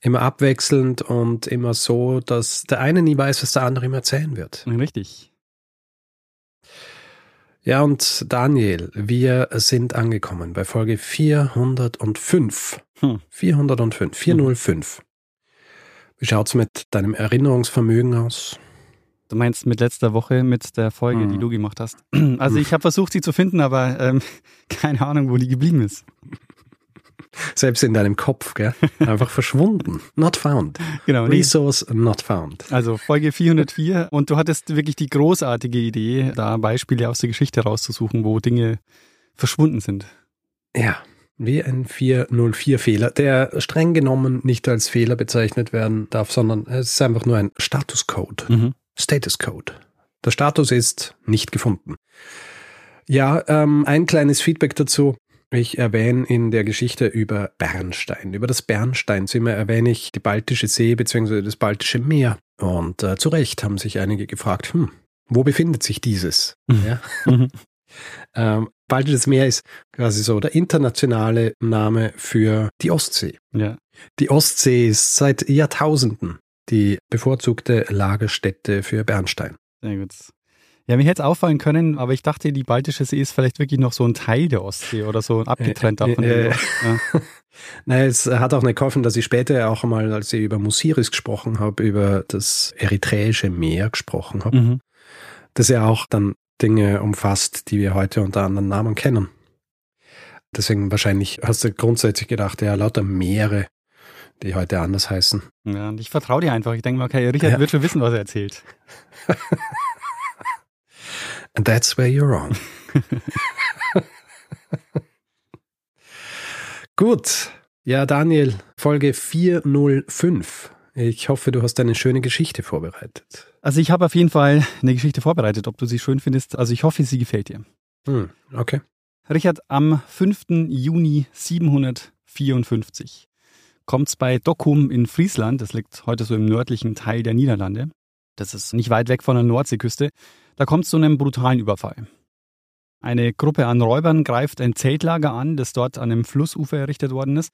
Immer abwechselnd und immer so, dass der eine nie weiß, was der andere ihm erzählen wird. Richtig. Ja, und Daniel, wir sind angekommen bei Folge 405. Hm. 405, 405. Hm. Wie schaut's mit deinem Erinnerungsvermögen aus? Du meinst mit letzter Woche, mit der Folge, hm. die du gemacht hast. Also ich habe versucht, sie zu finden, aber ähm, keine Ahnung, wo die geblieben ist. Selbst in deinem Kopf, gell? Einfach verschwunden. Not found. Genau. Resource not found. Also Folge 404 und du hattest wirklich die großartige Idee, da Beispiele aus der Geschichte rauszusuchen, wo Dinge verschwunden sind. Ja, wie ein 404-Fehler, der streng genommen nicht als Fehler bezeichnet werden darf, sondern es ist einfach nur ein Statuscode. Mhm. Status Code. Der Status ist nicht gefunden. Ja, ähm, ein kleines Feedback dazu. Ich erwähne in der Geschichte über Bernstein, über das Bernsteinzimmer erwähne ich die Baltische See bzw. das Baltische Meer. Und äh, zu Recht haben sich einige gefragt, hm, wo befindet sich dieses? Mhm. Ja? Mhm. ähm, Baltisches Meer ist quasi so der internationale Name für die Ostsee. Ja. Die Ostsee ist seit Jahrtausenden die bevorzugte Lagerstätte für Bernstein. Sehr gut. Ja, mir hätte es auffallen können, aber ich dachte, die Baltische See ist vielleicht wirklich noch so ein Teil der Ostsee oder so abgetrennt davon. Äh, äh, ja. Nein, es hat auch nicht geholfen, dass ich später auch mal, als ich über Musiris gesprochen habe, über das Eritreische Meer gesprochen habe. Mhm. Das ja auch dann Dinge umfasst, die wir heute unter anderen Namen kennen. Deswegen wahrscheinlich hast du grundsätzlich gedacht, ja, lauter Meere, die heute anders heißen. Ja, und ich vertraue dir einfach. Ich denke mal, okay, Richard ja. wird schon wissen, was er erzählt. And that's where you're wrong. Gut. Ja, Daniel, Folge 405. Ich hoffe, du hast eine schöne Geschichte vorbereitet. Also ich habe auf jeden Fall eine Geschichte vorbereitet, ob du sie schön findest. Also ich hoffe, sie gefällt dir. Hm, okay. Richard, am 5. Juni 754 kommt es bei Dokkum in Friesland, das liegt heute so im nördlichen Teil der Niederlande, das ist nicht weit weg von der Nordseeküste, da kommt es zu einem brutalen Überfall. Eine Gruppe an Räubern greift ein Zeltlager an, das dort an einem Flussufer errichtet worden ist.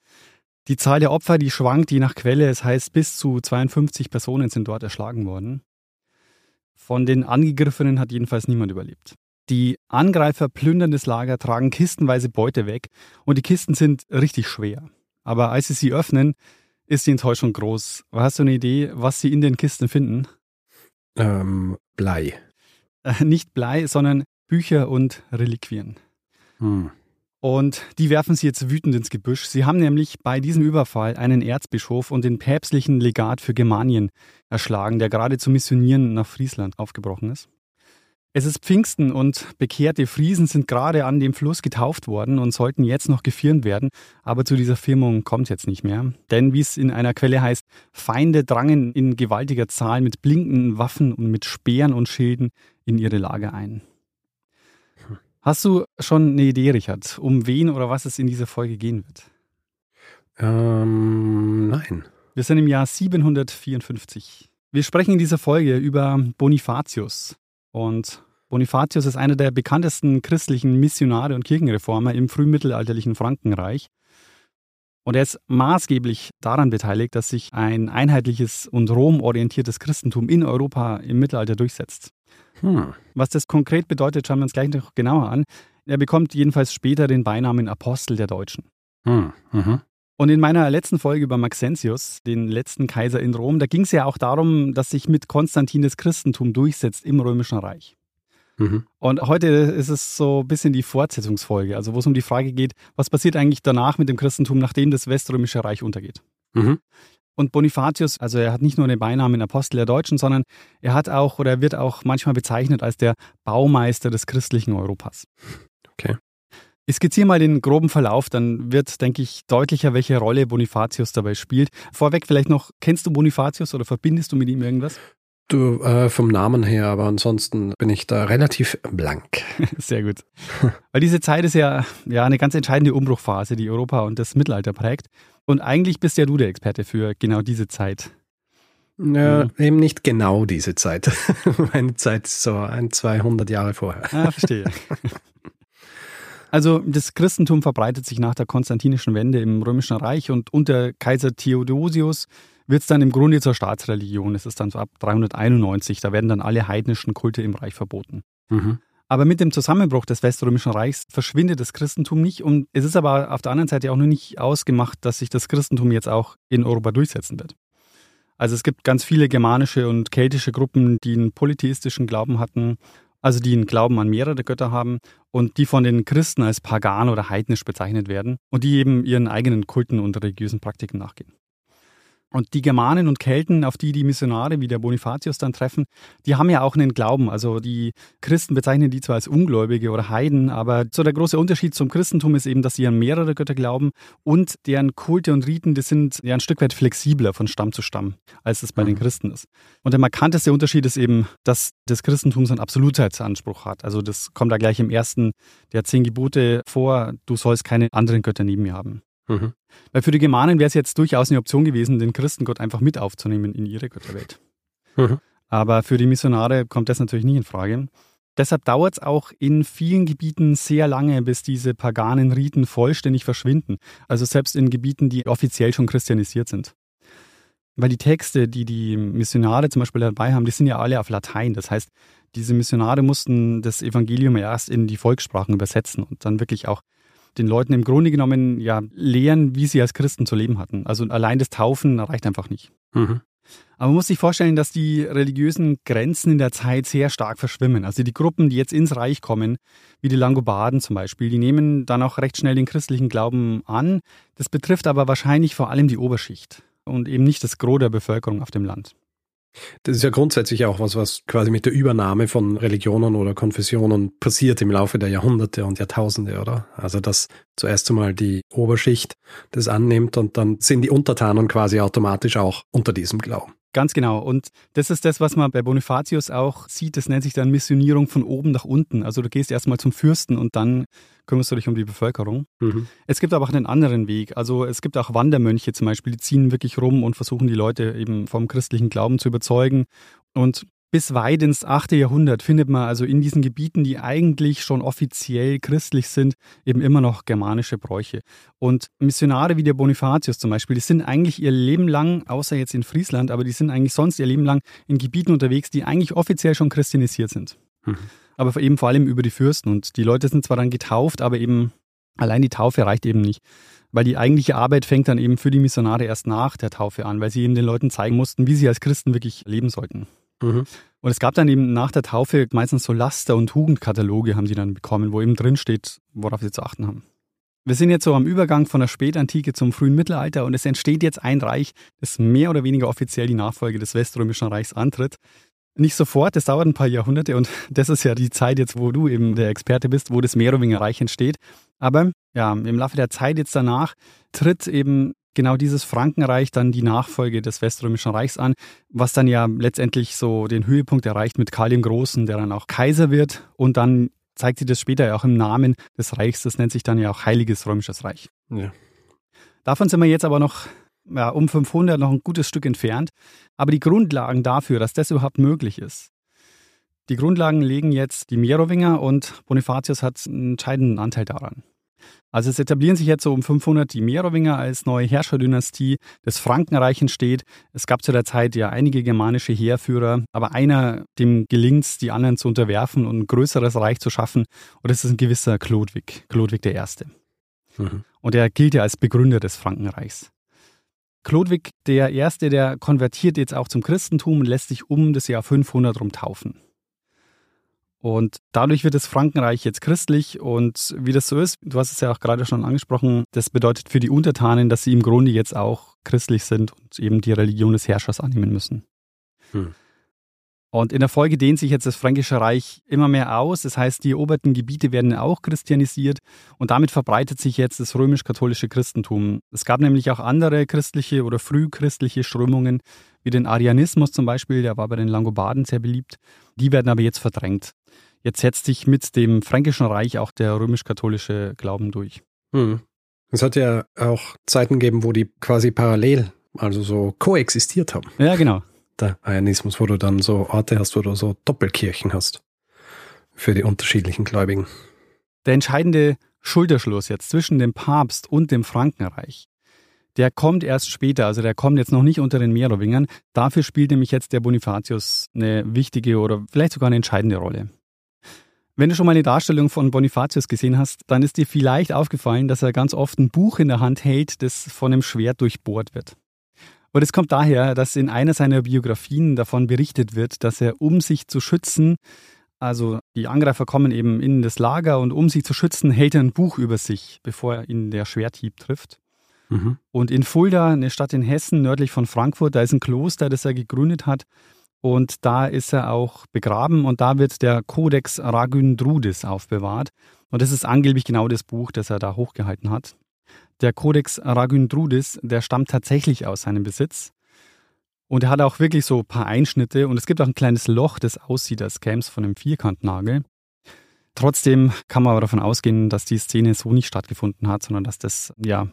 Die Zahl der Opfer, die schwankt je nach Quelle, es heißt bis zu 52 Personen sind dort erschlagen worden. Von den Angegriffenen hat jedenfalls niemand überlebt. Die Angreifer plündern das Lager, tragen kistenweise Beute weg und die Kisten sind richtig schwer. Aber als sie sie öffnen, ist die Enttäuschung groß. Hast du eine Idee, was sie in den Kisten finden? Ähm, Blei. Äh, nicht Blei, sondern Bücher und Reliquien. Hm. Und die werfen sie jetzt wütend ins Gebüsch. Sie haben nämlich bei diesem Überfall einen Erzbischof und den päpstlichen Legat für Germanien erschlagen, der gerade zu Missionieren nach Friesland aufgebrochen ist. Es ist Pfingsten und bekehrte Friesen sind gerade an dem Fluss getauft worden und sollten jetzt noch gefirmt werden, aber zu dieser Firmung kommt es jetzt nicht mehr. Denn wie es in einer Quelle heißt, Feinde drangen in gewaltiger Zahl mit blinkenden Waffen und mit Speeren und Schilden in ihre Lager ein. Hast du schon eine Idee, Richard, um wen oder was es in dieser Folge gehen wird? Ähm, nein. Wir sind im Jahr 754. Wir sprechen in dieser Folge über Bonifatius, und Bonifatius ist einer der bekanntesten christlichen Missionare und Kirchenreformer im frühmittelalterlichen Frankenreich. Und er ist maßgeblich daran beteiligt, dass sich ein einheitliches und romorientiertes Christentum in Europa im Mittelalter durchsetzt. Hm. Was das konkret bedeutet, schauen wir uns gleich noch genauer an. Er bekommt jedenfalls später den Beinamen Apostel der Deutschen. Hm. Mhm. Und in meiner letzten Folge über Maxentius, den letzten Kaiser in Rom, da ging es ja auch darum, dass sich mit Konstantin das Christentum durchsetzt im Römischen Reich. Mhm. Und heute ist es so ein bisschen die Fortsetzungsfolge, also wo es um die Frage geht, was passiert eigentlich danach mit dem Christentum, nachdem das Weströmische Reich untergeht. Mhm. Und Bonifatius, also er hat nicht nur den Beinamen Apostel der Deutschen, sondern er hat auch oder er wird auch manchmal bezeichnet als der Baumeister des christlichen Europas. Okay. Ich skizziere mal den groben Verlauf, dann wird, denke ich, deutlicher, welche Rolle Bonifatius dabei spielt. Vorweg vielleicht noch, kennst du Bonifatius oder verbindest du mit ihm irgendwas? Du, äh, vom Namen her, aber ansonsten bin ich da relativ blank. Sehr gut. Weil diese Zeit ist ja, ja eine ganz entscheidende Umbruchphase, die Europa und das Mittelalter prägt. Und eigentlich bist ja du der Experte für genau diese Zeit. Ja, mhm. eben nicht genau diese Zeit. Meine Zeit ist so ein, 200 Jahre vorher. Ah, verstehe. Also das Christentum verbreitet sich nach der konstantinischen Wende im Römischen Reich und unter Kaiser Theodosius wird es dann im Grunde zur Staatsreligion. Es ist dann so ab 391, da werden dann alle heidnischen Kulte im Reich verboten. Mhm. Aber mit dem Zusammenbruch des Weströmischen Reichs verschwindet das Christentum nicht und es ist aber auf der anderen Seite auch noch nicht ausgemacht, dass sich das Christentum jetzt auch in Europa durchsetzen wird. Also es gibt ganz viele germanische und keltische Gruppen, die einen polytheistischen Glauben hatten also die einen Glauben an mehrere Götter haben und die von den Christen als pagan oder heidnisch bezeichnet werden und die eben ihren eigenen Kulten und religiösen Praktiken nachgehen. Und die Germanen und Kelten, auf die die Missionare wie der Bonifatius dann treffen, die haben ja auch einen Glauben. Also die Christen bezeichnen die zwar als Ungläubige oder Heiden, aber so der große Unterschied zum Christentum ist eben, dass sie an mehrere Götter glauben und deren Kulte und Riten, die sind ja ein Stück weit flexibler von Stamm zu Stamm, als es bei den mhm. Christen ist. Und der markanteste Unterschied ist eben, dass das Christentum so einen Absolutheitsanspruch hat. Also das kommt da gleich im ersten der zehn Gebote vor, du sollst keine anderen Götter neben mir haben. Mhm. Weil für die Germanen wäre es jetzt durchaus eine Option gewesen, den Christengott einfach mit aufzunehmen in ihre Götterwelt. Mhm. Aber für die Missionare kommt das natürlich nie in Frage. Deshalb dauert es auch in vielen Gebieten sehr lange, bis diese paganen Riten vollständig verschwinden. Also selbst in Gebieten, die offiziell schon christianisiert sind. Weil die Texte, die die Missionare zum Beispiel dabei haben, die sind ja alle auf Latein. Das heißt, diese Missionare mussten das Evangelium erst in die Volkssprachen übersetzen und dann wirklich auch den Leuten im Grunde genommen ja lehren, wie sie als Christen zu leben hatten. Also allein das Taufen reicht einfach nicht. Mhm. Aber man muss sich vorstellen, dass die religiösen Grenzen in der Zeit sehr stark verschwimmen. Also die Gruppen, die jetzt ins Reich kommen, wie die Langobarden zum Beispiel, die nehmen dann auch recht schnell den christlichen Glauben an. Das betrifft aber wahrscheinlich vor allem die Oberschicht und eben nicht das Gros der Bevölkerung auf dem Land. Das ist ja grundsätzlich auch was, was quasi mit der Übernahme von Religionen oder Konfessionen passiert im Laufe der Jahrhunderte und Jahrtausende, oder? Also, dass zuerst einmal die Oberschicht das annimmt und dann sind die Untertanen quasi automatisch auch unter diesem Glauben. Ganz genau. Und das ist das, was man bei Bonifatius auch sieht. Das nennt sich dann Missionierung von oben nach unten. Also du gehst erstmal zum Fürsten und dann kümmerst du dich um die Bevölkerung. Mhm. Es gibt aber auch einen anderen Weg. Also es gibt auch Wandermönche zum Beispiel, die ziehen wirklich rum und versuchen die Leute eben vom christlichen Glauben zu überzeugen. Und bis weit ins 8. Jahrhundert findet man also in diesen Gebieten, die eigentlich schon offiziell christlich sind, eben immer noch germanische Bräuche. Und Missionare wie der Bonifatius zum Beispiel, die sind eigentlich ihr Leben lang, außer jetzt in Friesland, aber die sind eigentlich sonst ihr Leben lang in Gebieten unterwegs, die eigentlich offiziell schon christianisiert sind. Mhm. Aber eben vor allem über die Fürsten. Und die Leute sind zwar dann getauft, aber eben allein die Taufe reicht eben nicht. Weil die eigentliche Arbeit fängt dann eben für die Missionare erst nach der Taufe an, weil sie eben den Leuten zeigen mussten, wie sie als Christen wirklich leben sollten. Mhm. Und es gab dann eben nach der Taufe meistens so Laster- und Tugendkataloge haben die dann bekommen, wo eben drin steht, worauf sie zu achten haben. Wir sind jetzt so am Übergang von der Spätantike zum frühen Mittelalter und es entsteht jetzt ein Reich, das mehr oder weniger offiziell die Nachfolge des Weströmischen Reichs antritt. Nicht sofort, das dauert ein paar Jahrhunderte und das ist ja die Zeit jetzt, wo du eben der Experte bist, wo das Merowinger Reich entsteht. Aber ja, im Laufe der Zeit jetzt danach tritt eben genau dieses Frankenreich dann die Nachfolge des Weströmischen Reichs an, was dann ja letztendlich so den Höhepunkt erreicht mit Karl dem Großen, der dann auch Kaiser wird und dann zeigt sich das später ja auch im Namen des Reichs, das nennt sich dann ja auch Heiliges Römisches Reich. Ja. Davon sind wir jetzt aber noch ja, um 500 noch ein gutes Stück entfernt, aber die Grundlagen dafür, dass das überhaupt möglich ist, die Grundlagen legen jetzt die Merowinger und Bonifatius hat einen entscheidenden Anteil daran. Also es etablieren sich jetzt so um 500 die Merowinger als neue Herrscherdynastie. Das Frankenreich entsteht. Es gab zu der Zeit ja einige germanische Heerführer, aber einer, dem gelingt es, die anderen zu unterwerfen und ein größeres Reich zu schaffen. Und das ist ein gewisser Chlodwig, Chlodwig I. Mhm. Und er gilt ja als Begründer des Frankenreichs. Chlodwig der Erste, der konvertiert jetzt auch zum Christentum und lässt sich um das Jahr 500 rum taufen. Und dadurch wird das Frankenreich jetzt christlich und wie das so ist, du hast es ja auch gerade schon angesprochen, das bedeutet für die Untertanen, dass sie im Grunde jetzt auch christlich sind und eben die Religion des Herrschers annehmen müssen. Hm. Und in der Folge dehnt sich jetzt das Fränkische Reich immer mehr aus. Das heißt, die eroberten Gebiete werden auch christianisiert und damit verbreitet sich jetzt das römisch-katholische Christentum. Es gab nämlich auch andere christliche oder frühchristliche Strömungen, wie den Arianismus zum Beispiel, der war bei den Langobarden sehr beliebt. Die werden aber jetzt verdrängt. Jetzt setzt sich mit dem Fränkischen Reich auch der römisch-katholische Glauben durch. Hm. Es hat ja auch Zeiten gegeben, wo die quasi parallel, also so koexistiert haben. Ja, genau der Arianismus, wo du dann so Orte hast, wo du so Doppelkirchen hast für die unterschiedlichen Gläubigen. Der entscheidende Schulterschluss jetzt zwischen dem Papst und dem Frankenreich, der kommt erst später, also der kommt jetzt noch nicht unter den Merowingern. Dafür spielt nämlich jetzt der Bonifatius eine wichtige oder vielleicht sogar eine entscheidende Rolle. Wenn du schon mal eine Darstellung von Bonifatius gesehen hast, dann ist dir vielleicht aufgefallen, dass er ganz oft ein Buch in der Hand hält, das von einem Schwert durchbohrt wird. Und es kommt daher, dass in einer seiner Biografien davon berichtet wird, dass er, um sich zu schützen, also die Angreifer kommen eben in das Lager und um sich zu schützen, hält er ein Buch über sich, bevor ihn der Schwerthieb trifft. Mhm. Und in Fulda, eine Stadt in Hessen, nördlich von Frankfurt, da ist ein Kloster, das er gegründet hat. Und da ist er auch begraben und da wird der Codex Ragundrudis aufbewahrt. Und das ist angeblich genau das Buch, das er da hochgehalten hat. Der Codex Ragundrudis, der stammt tatsächlich aus seinem Besitz. Und er hat auch wirklich so ein paar Einschnitte und es gibt auch ein kleines Loch, das aussieht, als käme es von einem Vierkantnagel. Trotzdem kann man aber davon ausgehen, dass die Szene so nicht stattgefunden hat, sondern dass das ja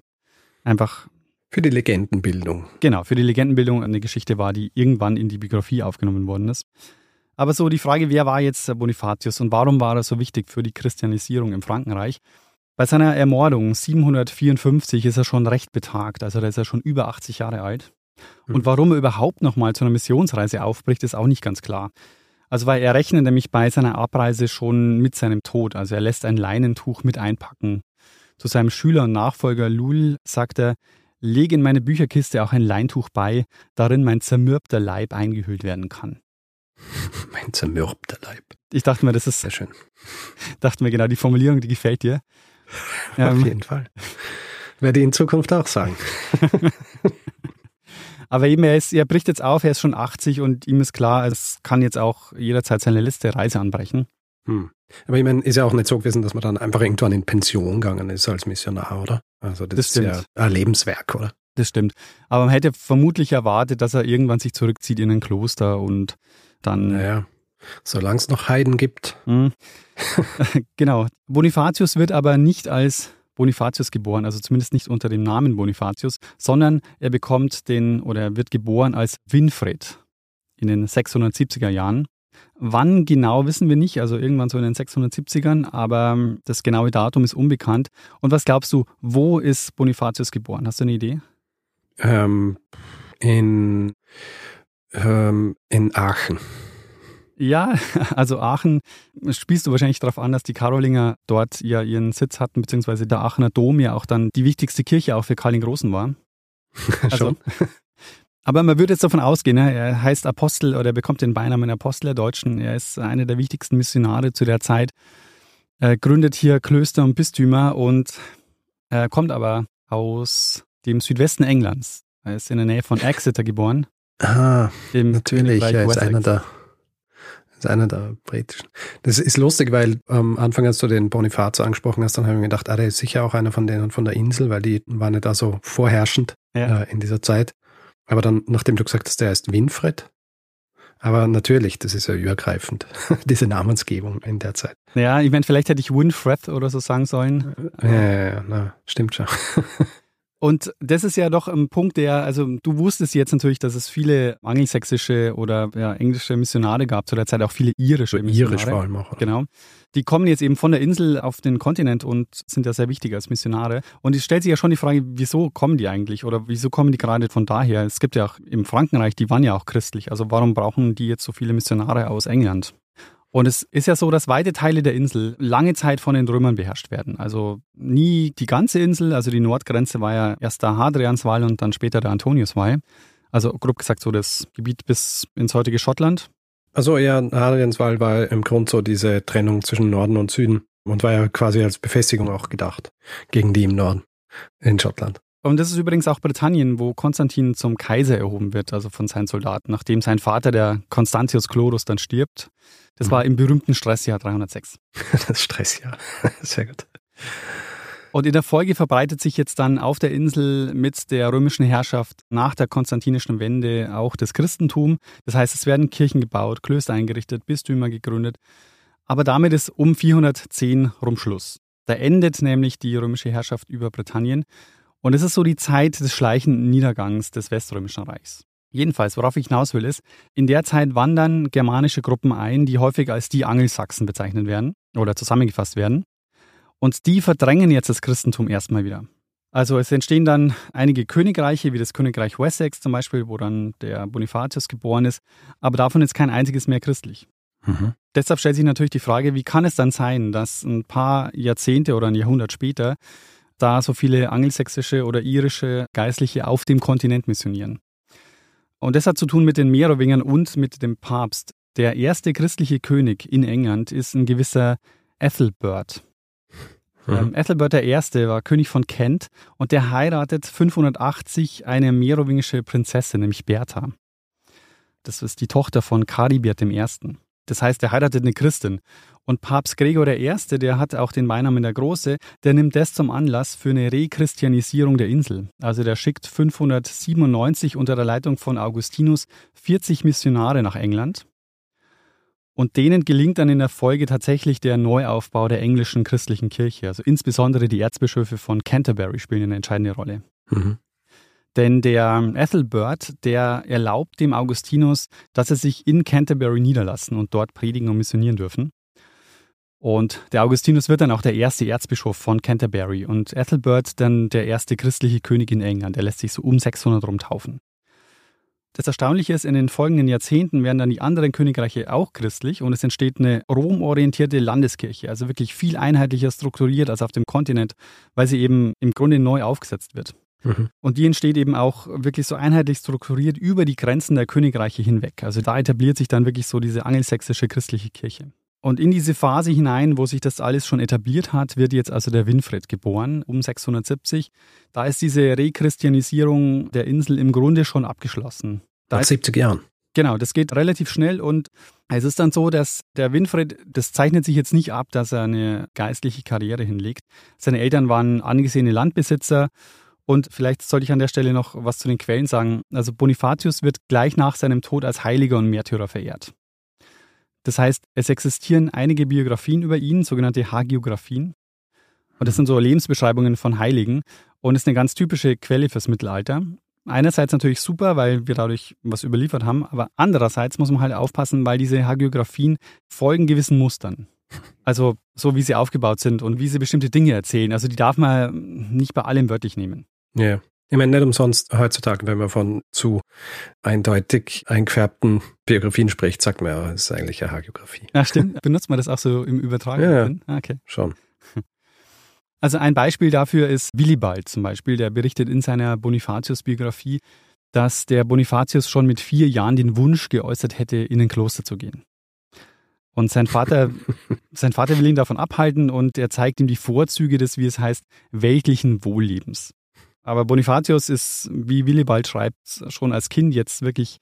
einfach für die Legendenbildung. Genau, für die Legendenbildung eine Geschichte war, die irgendwann in die Biografie aufgenommen worden ist. Aber so die Frage, wer war jetzt Bonifatius und warum war er so wichtig für die Christianisierung im Frankenreich? Bei seiner Ermordung 754 ist er schon recht betagt, also da ist er schon über 80 Jahre alt. Hm. Und warum er überhaupt nochmal zu einer Missionsreise aufbricht, ist auch nicht ganz klar. Also weil er rechnet nämlich bei seiner Abreise schon mit seinem Tod. Also er lässt ein Leinentuch mit einpacken. Zu seinem Schüler und Nachfolger Lul sagt er, lege in meine Bücherkiste auch ein Leintuch bei, darin mein zermürbter Leib eingehüllt werden kann. mein zermürbter Leib. Ich dachte mir, das ist sehr schön. Dachte mir genau, die Formulierung, die gefällt dir. Ja, Auf jeden Fall. Werde ich in Zukunft auch sagen. Aber eben, er, ist, er bricht jetzt auf, er ist schon 80 und ihm ist klar, es kann jetzt auch jederzeit seine letzte Reise anbrechen. Hm. Aber ich meine, ist ja auch nicht so gewesen, dass man dann einfach irgendwann in Pension gegangen ist als Missionar, oder? Also das, das ist ja ein Lebenswerk, oder? Das stimmt. Aber man hätte vermutlich erwartet, dass er irgendwann sich zurückzieht in ein Kloster und dann. Naja, solange es noch Heiden gibt. Hm. genau. Bonifatius wird aber nicht als Bonifatius geboren, also zumindest nicht unter dem Namen Bonifatius, sondern er bekommt den oder er wird geboren als Winfried in den 670er Jahren. Wann genau wissen wir nicht, also irgendwann so in den 670ern, aber das genaue Datum ist unbekannt. Und was glaubst du, wo ist Bonifatius geboren? Hast du eine Idee? Ähm, in, ähm, in Aachen. Ja, also Aachen spielst du wahrscheinlich darauf an, dass die Karolinger dort ja ihren Sitz hatten, beziehungsweise der Aachener Dom ja auch dann die wichtigste Kirche auch für Karl den Großen war. Also, aber man würde jetzt davon ausgehen, ne, er heißt Apostel oder er bekommt den Beinamen Apostel der Deutschen. Er ist einer der wichtigsten Missionare zu der Zeit. Er gründet hier Klöster und Bistümer und er kommt aber aus dem Südwesten Englands. Er ist in der Nähe von Exeter geboren. Ah, natürlich, er ist einer der ist einer der britischen. Das ist lustig, weil am Anfang, als du den Bonifazo angesprochen hast, dann habe ich mir gedacht, ah, der ist sicher auch einer von denen von der Insel, weil die waren ja da so vorherrschend ja. äh, in dieser Zeit. Aber dann, nachdem du gesagt hast, der heißt Winfried, aber natürlich, das ist ja übergreifend, diese Namensgebung in der Zeit. Ja, ich meine, vielleicht hätte ich Winfred oder so sagen sollen. Ja, ja, ja, na, stimmt schon. Und das ist ja doch ein Punkt, der, also du wusstest jetzt natürlich, dass es viele angelsächsische oder ja, englische Missionare gab, zu der Zeit auch viele irische Missionare. Irisch vor allem auch. Oder? Genau. Die kommen jetzt eben von der Insel auf den Kontinent und sind ja sehr wichtig als Missionare. Und es stellt sich ja schon die Frage, wieso kommen die eigentlich oder wieso kommen die gerade von daher? Es gibt ja auch im Frankenreich, die waren ja auch christlich. Also warum brauchen die jetzt so viele Missionare aus England? Und es ist ja so, dass weite Teile der Insel lange Zeit von den Römern beherrscht werden. Also nie die ganze Insel, also die Nordgrenze war ja erst der Hadrianswall und dann später der Antoniuswall. Also grob gesagt so das Gebiet bis ins heutige Schottland. Also ja, Hadrianswall war im Grund so diese Trennung zwischen Norden und Süden und war ja quasi als Befestigung auch gedacht gegen die im Norden in Schottland. Und das ist übrigens auch Britannien, wo Konstantin zum Kaiser erhoben wird, also von seinen Soldaten, nachdem sein Vater, der Constantius Chlorus, dann stirbt. Das mhm. war im berühmten Stressjahr 306. Das Stressjahr, sehr gut. Und in der Folge verbreitet sich jetzt dann auf der Insel mit der römischen Herrschaft nach der konstantinischen Wende auch das Christentum. Das heißt, es werden Kirchen gebaut, Klöster eingerichtet, Bistümer gegründet. Aber damit ist um 410 rum Schluss. Da endet nämlich die römische Herrschaft über Britannien. Und es ist so die Zeit des schleichenden Niedergangs des Weströmischen Reichs. Jedenfalls, worauf ich hinaus will, ist, in der Zeit wandern germanische Gruppen ein, die häufig als die Angelsachsen bezeichnet werden oder zusammengefasst werden. Und die verdrängen jetzt das Christentum erstmal wieder. Also es entstehen dann einige Königreiche, wie das Königreich Wessex zum Beispiel, wo dann der Bonifatius geboren ist, aber davon ist kein einziges mehr christlich. Mhm. Deshalb stellt sich natürlich die Frage, wie kann es dann sein, dass ein paar Jahrzehnte oder ein Jahrhundert später da so viele angelsächsische oder irische Geistliche auf dem Kontinent missionieren? Und das hat zu tun mit den Merowingern und mit dem Papst. Der erste christliche König in England ist ein gewisser Ethelbert. Mhm. Ähm, Ethelbert I. war König von Kent und der heiratet 580 eine merowingische Prinzessin, nämlich Bertha. Das ist die Tochter von Karibert I. Das heißt, er heiratet eine Christin. Und Papst Gregor I., der hat auch den Beinamen der Große, der nimmt das zum Anlass für eine Rechristianisierung der Insel. Also der schickt 597 unter der Leitung von Augustinus 40 Missionare nach England. Und denen gelingt dann in der Folge tatsächlich der Neuaufbau der englischen christlichen Kirche. Also insbesondere die Erzbischöfe von Canterbury spielen eine entscheidende Rolle. Mhm. Denn der Ethelbert, der erlaubt dem Augustinus, dass er sich in Canterbury niederlassen und dort predigen und missionieren dürfen. Und der Augustinus wird dann auch der erste Erzbischof von Canterbury und Ethelbert dann der erste christliche König in England. Er lässt sich so um 600 rum taufen. Das Erstaunliche ist, in den folgenden Jahrzehnten werden dann die anderen Königreiche auch christlich und es entsteht eine romorientierte Landeskirche, also wirklich viel einheitlicher strukturiert als auf dem Kontinent, weil sie eben im Grunde neu aufgesetzt wird. Mhm. Und die entsteht eben auch wirklich so einheitlich strukturiert über die Grenzen der Königreiche hinweg. Also da etabliert sich dann wirklich so diese angelsächsische christliche Kirche. Und in diese Phase hinein, wo sich das alles schon etabliert hat, wird jetzt also der Winfried geboren, um 670. Da ist diese Rechristianisierung der Insel im Grunde schon abgeschlossen. Da Nach 70 Jahren. Genau, das geht relativ schnell und es ist dann so, dass der Winfried, das zeichnet sich jetzt nicht ab, dass er eine geistliche Karriere hinlegt. Seine Eltern waren angesehene Landbesitzer und vielleicht sollte ich an der Stelle noch was zu den Quellen sagen. Also Bonifatius wird gleich nach seinem Tod als Heiliger und Märtyrer verehrt. Das heißt, es existieren einige Biografien über ihn, sogenannte Hagiografien. Und das sind so Lebensbeschreibungen von Heiligen und ist eine ganz typische Quelle fürs Mittelalter. Einerseits natürlich super, weil wir dadurch was überliefert haben, aber andererseits muss man halt aufpassen, weil diese Hagiografien folgen gewissen Mustern. Also so wie sie aufgebaut sind und wie sie bestimmte Dinge erzählen. Also die darf man nicht bei allem wörtlich nehmen. Ja. Ich meine, nicht umsonst heutzutage, wenn man von zu eindeutig eingefärbten Biografien spricht, sagt man ja, es ist eigentlich eine Hagiografie. Ja, stimmt. Benutzt man das auch so im Übertragenen? Ja, ja. Ah, okay. Schon. Also ein Beispiel dafür ist Willibald zum Beispiel, der berichtet in seiner Bonifatius-Biografie, dass der Bonifatius schon mit vier Jahren den Wunsch geäußert hätte, in ein Kloster zu gehen. Und sein Vater, sein Vater will ihn davon abhalten und er zeigt ihm die Vorzüge des, wie es heißt, weltlichen Wohllebens. Aber Bonifatius ist, wie Willibald schreibt, schon als Kind jetzt wirklich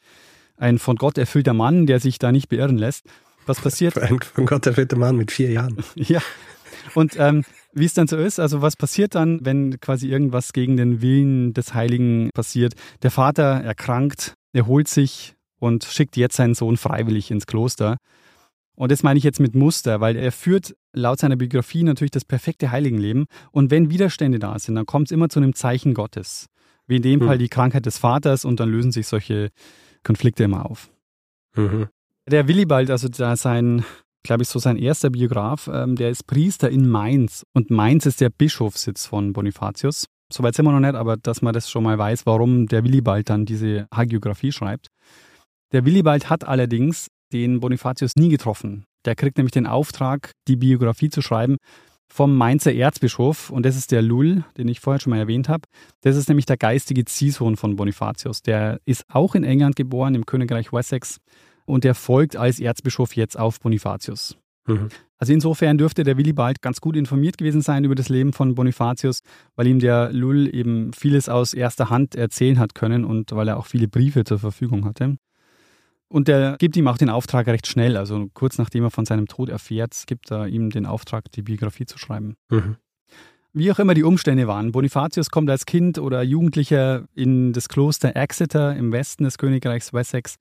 ein von Gott erfüllter Mann, der sich da nicht beirren lässt. Was passiert? Ein von Gott erfüllter Mann mit vier Jahren. ja. Und ähm, wie es dann so ist, also was passiert dann, wenn quasi irgendwas gegen den Willen des Heiligen passiert? Der Vater erkrankt, erholt sich und schickt jetzt seinen Sohn freiwillig ins Kloster. Und das meine ich jetzt mit Muster, weil er führt laut seiner Biografie natürlich das perfekte Heiligenleben. Und wenn Widerstände da sind, dann kommt es immer zu einem Zeichen Gottes. Wie in dem mhm. Fall die Krankheit des Vaters und dann lösen sich solche Konflikte immer auf. Mhm. Der Willibald, also da sein, glaube ich, so sein erster Biograf, ähm, der ist Priester in Mainz. Und Mainz ist der Bischofssitz von Bonifatius. Soweit sind wir noch nicht, aber dass man das schon mal weiß, warum der Willibald dann diese Hagiografie schreibt. Der Willibald hat allerdings den Bonifatius nie getroffen. Der kriegt nämlich den Auftrag, die Biografie zu schreiben vom Mainzer Erzbischof und das ist der Lull, den ich vorher schon mal erwähnt habe. Das ist nämlich der geistige Ziehsohn von Bonifatius. Der ist auch in England geboren, im Königreich Wessex und der folgt als Erzbischof jetzt auf Bonifatius. Mhm. Also insofern dürfte der Willibald ganz gut informiert gewesen sein über das Leben von Bonifatius, weil ihm der Lull eben vieles aus erster Hand erzählen hat können und weil er auch viele Briefe zur Verfügung hatte. Und der gibt ihm auch den Auftrag recht schnell, also kurz nachdem er von seinem Tod erfährt, gibt er ihm den Auftrag, die Biografie zu schreiben. Mhm. Wie auch immer die Umstände waren, Bonifatius kommt als Kind oder Jugendlicher in das Kloster Exeter im Westen des Königreichs Wessex,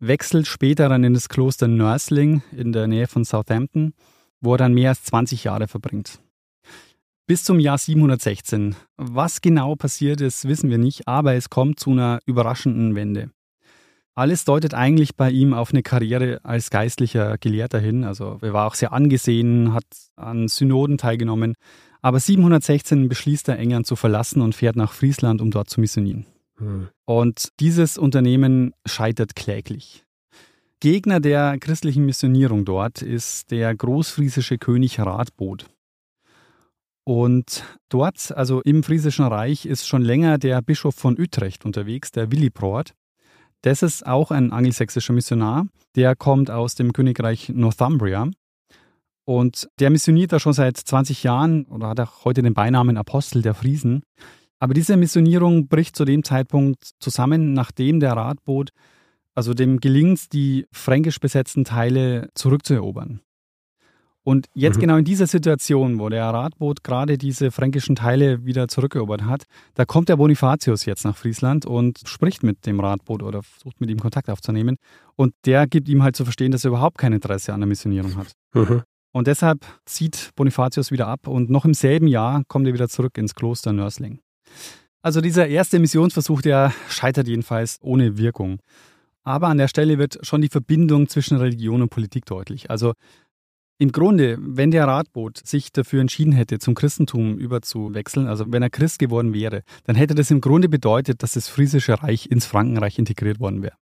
wechselt später dann in das Kloster Nursling in der Nähe von Southampton, wo er dann mehr als 20 Jahre verbringt. Bis zum Jahr 716. Was genau passiert ist, wissen wir nicht, aber es kommt zu einer überraschenden Wende. Alles deutet eigentlich bei ihm auf eine Karriere als geistlicher Gelehrter hin. Also er war auch sehr angesehen, hat an Synoden teilgenommen. Aber 716 beschließt er, England zu verlassen und fährt nach Friesland, um dort zu missionieren. Hm. Und dieses Unternehmen scheitert kläglich. Gegner der christlichen Missionierung dort ist der großfriesische König Radbot. Und dort, also im Friesischen Reich, ist schon länger der Bischof von Utrecht unterwegs, der Willibrord. Das ist auch ein angelsächsischer Missionar. Der kommt aus dem Königreich Northumbria. Und der missioniert da schon seit 20 Jahren oder hat auch heute den Beinamen Apostel der Friesen. Aber diese Missionierung bricht zu dem Zeitpunkt zusammen, nachdem der Radboot, also dem gelingt, die fränkisch besetzten Teile zurückzuerobern. Und jetzt mhm. genau in dieser Situation, wo der Radboot gerade diese fränkischen Teile wieder zurückerobert hat, da kommt der Bonifatius jetzt nach Friesland und spricht mit dem Radboot oder versucht mit ihm Kontakt aufzunehmen. Und der gibt ihm halt zu verstehen, dass er überhaupt kein Interesse an der Missionierung hat. Mhm. Und deshalb zieht Bonifatius wieder ab und noch im selben Jahr kommt er wieder zurück ins Kloster Nörsling. Also dieser erste Missionsversuch, der scheitert jedenfalls ohne Wirkung. Aber an der Stelle wird schon die Verbindung zwischen Religion und Politik deutlich. Also im Grunde, wenn der Radboot sich dafür entschieden hätte, zum Christentum überzuwechseln, also wenn er Christ geworden wäre, dann hätte das im Grunde bedeutet, dass das Friesische Reich ins Frankenreich integriert worden wäre.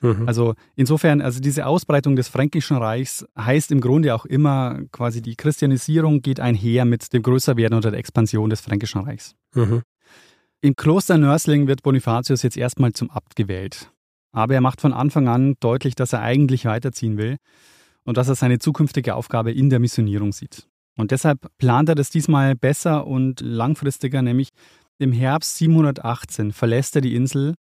Mhm. Also insofern, also diese Ausbreitung des Fränkischen Reichs heißt im Grunde auch immer quasi die Christianisierung geht einher mit dem Größerwerden oder der Expansion des Fränkischen Reichs. Mhm. Im Kloster Nörsling wird Bonifatius jetzt erstmal zum Abt gewählt. Aber er macht von Anfang an deutlich, dass er eigentlich weiterziehen will und dass er seine zukünftige Aufgabe in der Missionierung sieht. Und deshalb plant er das diesmal besser und langfristiger, nämlich im Herbst 718 verlässt er die Insel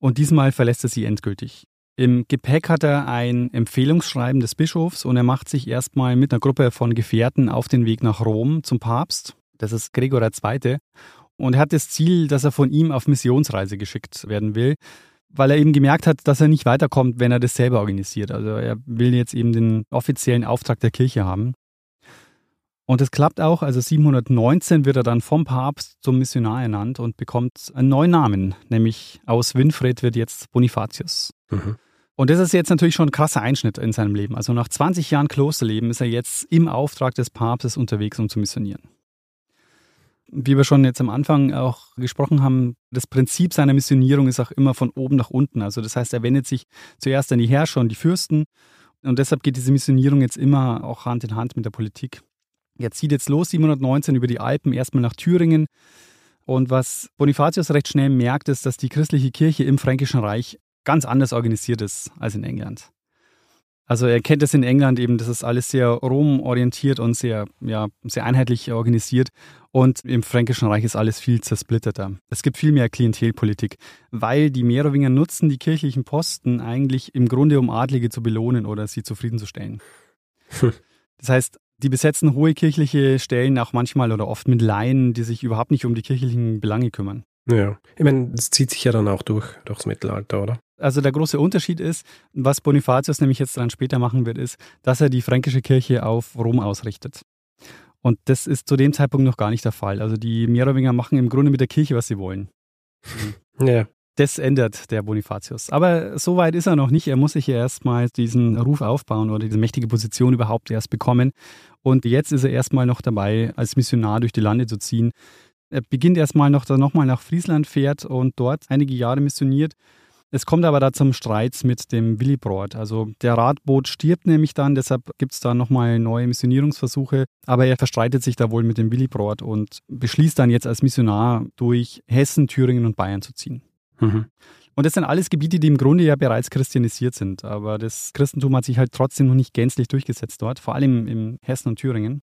und diesmal verlässt er sie endgültig. Im Gepäck hat er ein Empfehlungsschreiben des Bischofs und er macht sich erstmal mit einer Gruppe von Gefährten auf den Weg nach Rom zum Papst. Das ist Gregor II. Und er hat das Ziel, dass er von ihm auf Missionsreise geschickt werden will weil er eben gemerkt hat, dass er nicht weiterkommt, wenn er das selber organisiert. Also er will jetzt eben den offiziellen Auftrag der Kirche haben. Und es klappt auch, also 719 wird er dann vom Papst zum Missionar ernannt und bekommt einen neuen Namen, nämlich aus Winfried wird jetzt Bonifatius. Mhm. Und das ist jetzt natürlich schon ein krasser Einschnitt in seinem Leben. Also nach 20 Jahren Klosterleben ist er jetzt im Auftrag des Papstes unterwegs, um zu missionieren wie wir schon jetzt am Anfang auch gesprochen haben, das Prinzip seiner Missionierung ist auch immer von oben nach unten. Also das heißt, er wendet sich zuerst an die Herrscher und die Fürsten und deshalb geht diese Missionierung jetzt immer auch Hand in Hand mit der Politik. Er zieht jetzt los 719 über die Alpen erstmal nach Thüringen und was Bonifatius recht schnell merkt, ist, dass die christliche Kirche im Fränkischen Reich ganz anders organisiert ist als in England. Also er kennt es in England eben, das ist alles sehr Rom-orientiert und sehr, ja, sehr einheitlich organisiert. Und im Fränkischen Reich ist alles viel zersplitterter. Es gibt viel mehr Klientelpolitik, weil die Merowinger nutzen die kirchlichen Posten eigentlich im Grunde, um Adlige zu belohnen oder sie zufriedenzustellen. Das heißt, die besetzen hohe kirchliche Stellen auch manchmal oder oft mit Laien, die sich überhaupt nicht um die kirchlichen Belange kümmern. Ja, ich meine, das zieht sich ja dann auch durch, durchs Mittelalter, oder? Also der große Unterschied ist, was Bonifatius nämlich jetzt dann später machen wird, ist, dass er die fränkische Kirche auf Rom ausrichtet. Und das ist zu dem Zeitpunkt noch gar nicht der Fall. Also die Merowinger machen im Grunde mit der Kirche, was sie wollen. Ja. Das ändert der Bonifatius. Aber so weit ist er noch nicht. Er muss sich ja erstmal diesen Ruf aufbauen oder diese mächtige Position überhaupt erst bekommen. Und jetzt ist er erstmal noch dabei, als Missionar durch die Lande zu ziehen. Er beginnt erstmal noch, dann nochmal nach Friesland fährt und dort einige Jahre missioniert es kommt aber da zum Streit mit dem Willibrord. Also der Radboot stirbt nämlich dann, deshalb gibt es da nochmal neue Missionierungsversuche. Aber er verstreitet sich da wohl mit dem Willibrord und beschließt dann jetzt als Missionar durch Hessen, Thüringen und Bayern zu ziehen. Mhm. Und das sind alles Gebiete, die im Grunde ja bereits christianisiert sind. Aber das Christentum hat sich halt trotzdem noch nicht gänzlich durchgesetzt dort, vor allem in Hessen und Thüringen.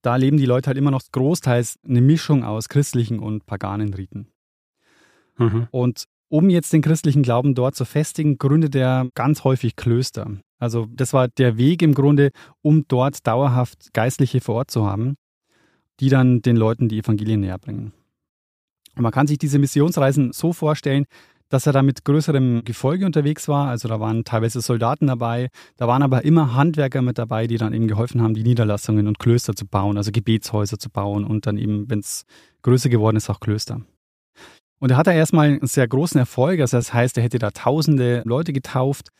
Da leben die Leute halt immer noch großteils eine Mischung aus christlichen und paganen Riten. Mhm. Und um jetzt den christlichen Glauben dort zu festigen, gründet er ganz häufig Klöster. Also das war der Weg im Grunde, um dort dauerhaft Geistliche vor Ort zu haben, die dann den Leuten die Evangelien näher bringen. Und man kann sich diese Missionsreisen so vorstellen, dass er da mit größerem Gefolge unterwegs war. Also da waren teilweise Soldaten dabei, da waren aber immer Handwerker mit dabei, die dann eben geholfen haben, die Niederlassungen und Klöster zu bauen, also Gebetshäuser zu bauen und dann eben, wenn es größer geworden ist, auch Klöster. Und er hatte erstmal einen sehr großen Erfolg, also das heißt, er hätte da tausende Leute getauft.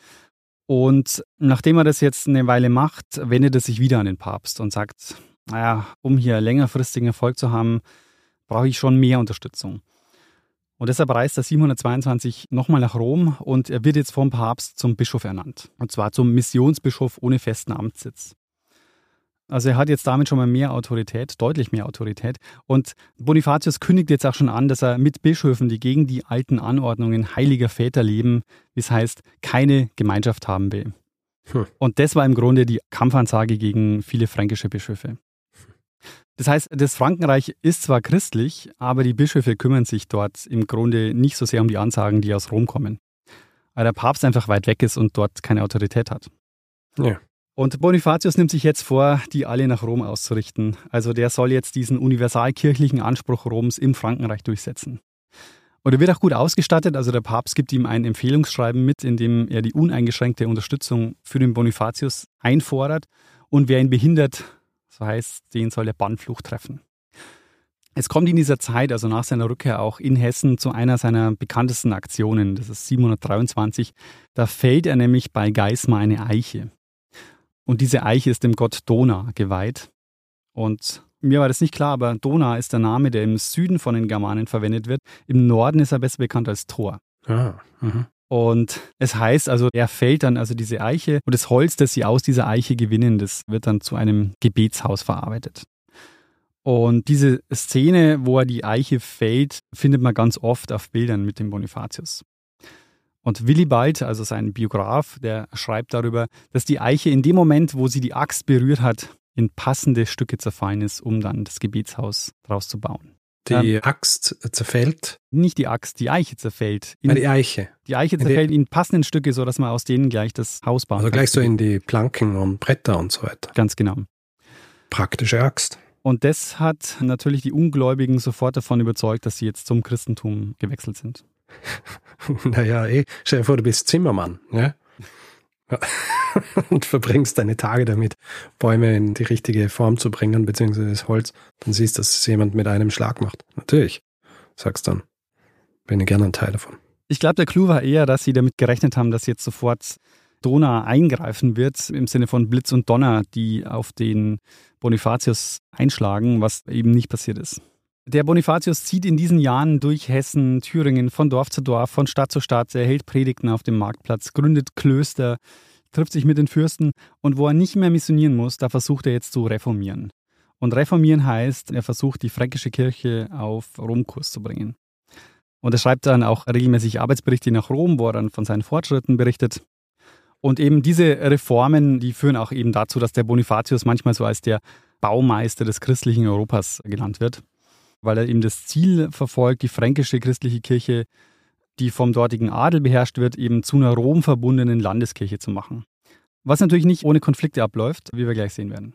Und nachdem er das jetzt eine Weile macht, wendet er sich wieder an den Papst und sagt, naja, um hier längerfristigen Erfolg zu haben, brauche ich schon mehr Unterstützung. Und deshalb reist er 722 nochmal nach Rom und er wird jetzt vom Papst zum Bischof ernannt. Und zwar zum Missionsbischof ohne festen Amtssitz. Also er hat jetzt damit schon mal mehr Autorität, deutlich mehr Autorität. Und Bonifatius kündigt jetzt auch schon an, dass er mit Bischöfen, die gegen die alten Anordnungen heiliger Väter leben, wie es heißt, keine Gemeinschaft haben will. Hm. Und das war im Grunde die Kampfansage gegen viele fränkische Bischöfe. Das heißt, das Frankenreich ist zwar christlich, aber die Bischöfe kümmern sich dort im Grunde nicht so sehr um die Ansagen, die aus Rom kommen. Weil der Papst einfach weit weg ist und dort keine Autorität hat. Ja. Und Bonifatius nimmt sich jetzt vor, die alle nach Rom auszurichten. Also der soll jetzt diesen universalkirchlichen Anspruch Roms im Frankenreich durchsetzen. Und er wird auch gut ausgestattet. Also der Papst gibt ihm ein Empfehlungsschreiben mit, in dem er die uneingeschränkte Unterstützung für den Bonifatius einfordert. Und wer ihn behindert, so heißt, den soll der Bannfluch treffen. Es kommt in dieser Zeit, also nach seiner Rückkehr auch in Hessen, zu einer seiner bekanntesten Aktionen. Das ist 723. Da fällt er nämlich bei Geismar eine Eiche. Und diese Eiche ist dem Gott Dona geweiht. Und mir war das nicht klar, aber Dona ist der Name, der im Süden von den Germanen verwendet wird. Im Norden ist er besser bekannt als Thor. Ah. Und es heißt also, er fällt dann also diese Eiche und das Holz, das sie aus dieser Eiche gewinnen, das wird dann zu einem Gebetshaus verarbeitet. Und diese Szene, wo er die Eiche fällt, findet man ganz oft auf Bildern mit dem Bonifatius. Und Willibald, also sein Biograf, der schreibt darüber, dass die Eiche in dem Moment, wo sie die Axt berührt hat, in passende Stücke zerfallen ist, um dann das Gebetshaus draus zu bauen. Die ähm, Axt zerfällt? Nicht die Axt, die Eiche zerfällt. In, ah, die Eiche. Die Eiche zerfällt in, in passenden Stücke, sodass man aus denen gleich das Haus bauen also kann. Also gleich so in die Planken und Bretter und so weiter. Ganz genau. Praktische Axt. Und das hat natürlich die Ungläubigen sofort davon überzeugt, dass sie jetzt zum Christentum gewechselt sind. naja, eh, stell dir vor, du bist Zimmermann, ja? und verbringst deine Tage damit, Bäume in die richtige Form zu bringen, beziehungsweise das Holz, dann siehst, dass es jemand mit einem Schlag macht. Natürlich, sagst dann, bin ich gerne ein Teil davon. Ich glaube, der Clou war eher, dass sie damit gerechnet haben, dass jetzt sofort Dona eingreifen wird, im Sinne von Blitz und Donner, die auf den Bonifatius einschlagen, was eben nicht passiert ist. Der Bonifatius zieht in diesen Jahren durch Hessen, Thüringen, von Dorf zu Dorf, von Stadt zu Stadt. Er hält Predigten auf dem Marktplatz, gründet Klöster, trifft sich mit den Fürsten und wo er nicht mehr missionieren muss, da versucht er jetzt zu reformieren. Und reformieren heißt, er versucht die fränkische Kirche auf Romkurs zu bringen. Und er schreibt dann auch regelmäßig Arbeitsberichte nach Rom, wo er dann von seinen Fortschritten berichtet. Und eben diese Reformen, die führen auch eben dazu, dass der Bonifatius manchmal so als der Baumeister des christlichen Europas genannt wird weil er eben das Ziel verfolgt, die fränkische christliche Kirche, die vom dortigen Adel beherrscht wird, eben zu einer Rom verbundenen Landeskirche zu machen. Was natürlich nicht ohne Konflikte abläuft, wie wir gleich sehen werden.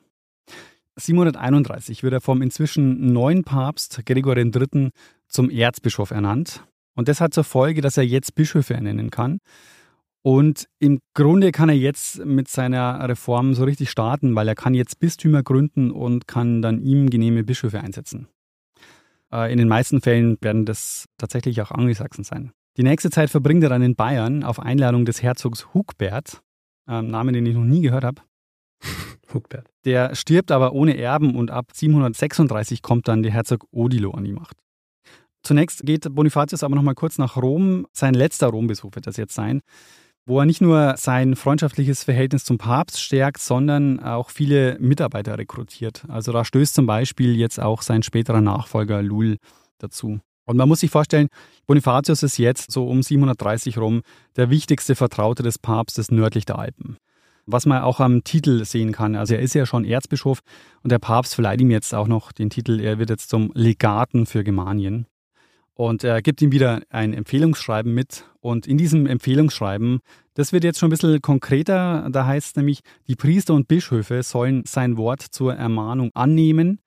731 wird er vom inzwischen neuen Papst Gregor III. zum Erzbischof ernannt. Und das hat zur Folge, dass er jetzt Bischöfe ernennen kann. Und im Grunde kann er jetzt mit seiner Reform so richtig starten, weil er kann jetzt Bistümer gründen und kann dann ihm genehme Bischöfe einsetzen. Äh, in den meisten Fällen werden das tatsächlich auch Angelsachsen sein. Die nächste Zeit verbringt er dann in Bayern auf Einladung des Herzogs Hugbert, einen Namen, den ich noch nie gehört habe. Hugbert. Der stirbt aber ohne Erben und ab 736 kommt dann der Herzog Odilo an die Macht. Zunächst geht Bonifatius aber noch mal kurz nach Rom. Sein letzter Rombesuch wird das jetzt sein wo er nicht nur sein freundschaftliches Verhältnis zum Papst stärkt, sondern auch viele Mitarbeiter rekrutiert. Also da stößt zum Beispiel jetzt auch sein späterer Nachfolger Lul dazu. Und man muss sich vorstellen, Bonifatius ist jetzt so um 730 rum der wichtigste Vertraute des Papstes nördlich der Alpen. Was man auch am Titel sehen kann. Also er ist ja schon Erzbischof und der Papst verleiht ihm jetzt auch noch den Titel, er wird jetzt zum Legaten für Germanien. Und er gibt ihm wieder ein Empfehlungsschreiben mit. Und in diesem Empfehlungsschreiben, das wird jetzt schon ein bisschen konkreter, da heißt es nämlich, die Priester und Bischöfe sollen sein Wort zur Ermahnung annehmen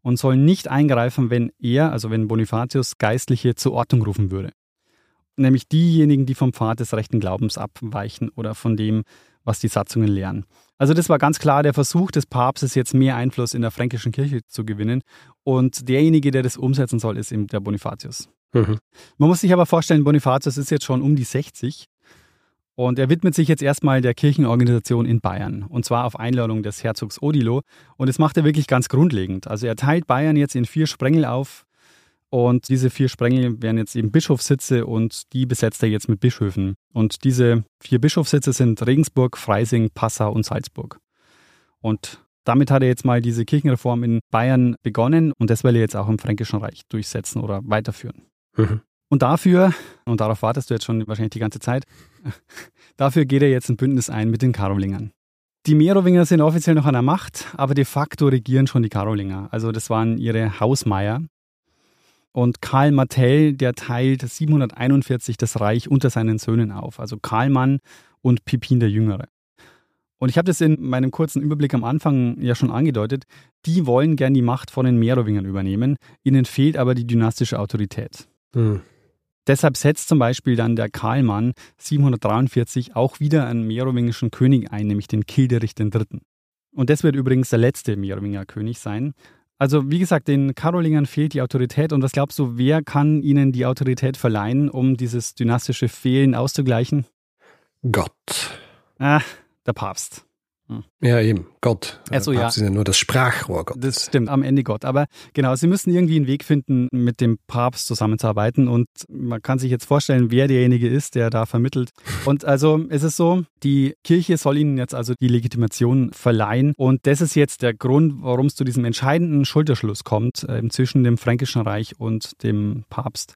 und sollen nicht eingreifen, wenn er, also wenn Bonifatius, Geistliche zur Ordnung rufen würde. Nämlich diejenigen, die vom Pfad des rechten Glaubens abweichen oder von dem, was die Satzungen lehren. Also das war ganz klar der Versuch des Papstes, jetzt mehr Einfluss in der fränkischen Kirche zu gewinnen. Und derjenige, der das umsetzen soll, ist eben der Bonifatius. Mhm. Man muss sich aber vorstellen, Bonifatius ist jetzt schon um die 60 und er widmet sich jetzt erstmal der Kirchenorganisation in Bayern. Und zwar auf Einladung des Herzogs Odilo. Und das macht er wirklich ganz grundlegend. Also er teilt Bayern jetzt in vier Sprengel auf. Und diese vier Sprengel wären jetzt eben Bischofssitze und die besetzt er jetzt mit Bischöfen. Und diese vier Bischofssitze sind Regensburg, Freising, Passau und Salzburg. Und damit hat er jetzt mal diese Kirchenreform in Bayern begonnen und das will er jetzt auch im Fränkischen Reich durchsetzen oder weiterführen. Mhm. Und dafür, und darauf wartest du jetzt schon wahrscheinlich die ganze Zeit, dafür geht er jetzt ein Bündnis ein mit den Karolingern. Die Merowinger sind offiziell noch an der Macht, aber de facto regieren schon die Karolinger. Also das waren ihre Hausmeier. Und Karl Martell, der teilt 741 das Reich unter seinen Söhnen auf. Also Karlmann und Pippin der Jüngere. Und ich habe das in meinem kurzen Überblick am Anfang ja schon angedeutet. Die wollen gern die Macht von den Merowingern übernehmen. Ihnen fehlt aber die dynastische Autorität. Hm. Deshalb setzt zum Beispiel dann der Karlmann 743 auch wieder einen merowingischen König ein, nämlich den Kilderich III. Und das wird übrigens der letzte Merowinger König sein. Also wie gesagt, den Karolingern fehlt die Autorität. Und was glaubst du, wer kann ihnen die Autorität verleihen, um dieses dynastische Fehlen auszugleichen? Gott. Ah, der Papst. Hm. Ja, eben, Gott. Also, ja. sind ja nur das Sprachrohr Gottes. Das stimmt, am Ende Gott. Aber genau, sie müssen irgendwie einen Weg finden, mit dem Papst zusammenzuarbeiten. Und man kann sich jetzt vorstellen, wer derjenige ist, der da vermittelt. Und also es ist so, die Kirche soll ihnen jetzt also die Legitimation verleihen. Und das ist jetzt der Grund, warum es zu diesem entscheidenden Schulterschluss kommt äh, zwischen dem Fränkischen Reich und dem Papst.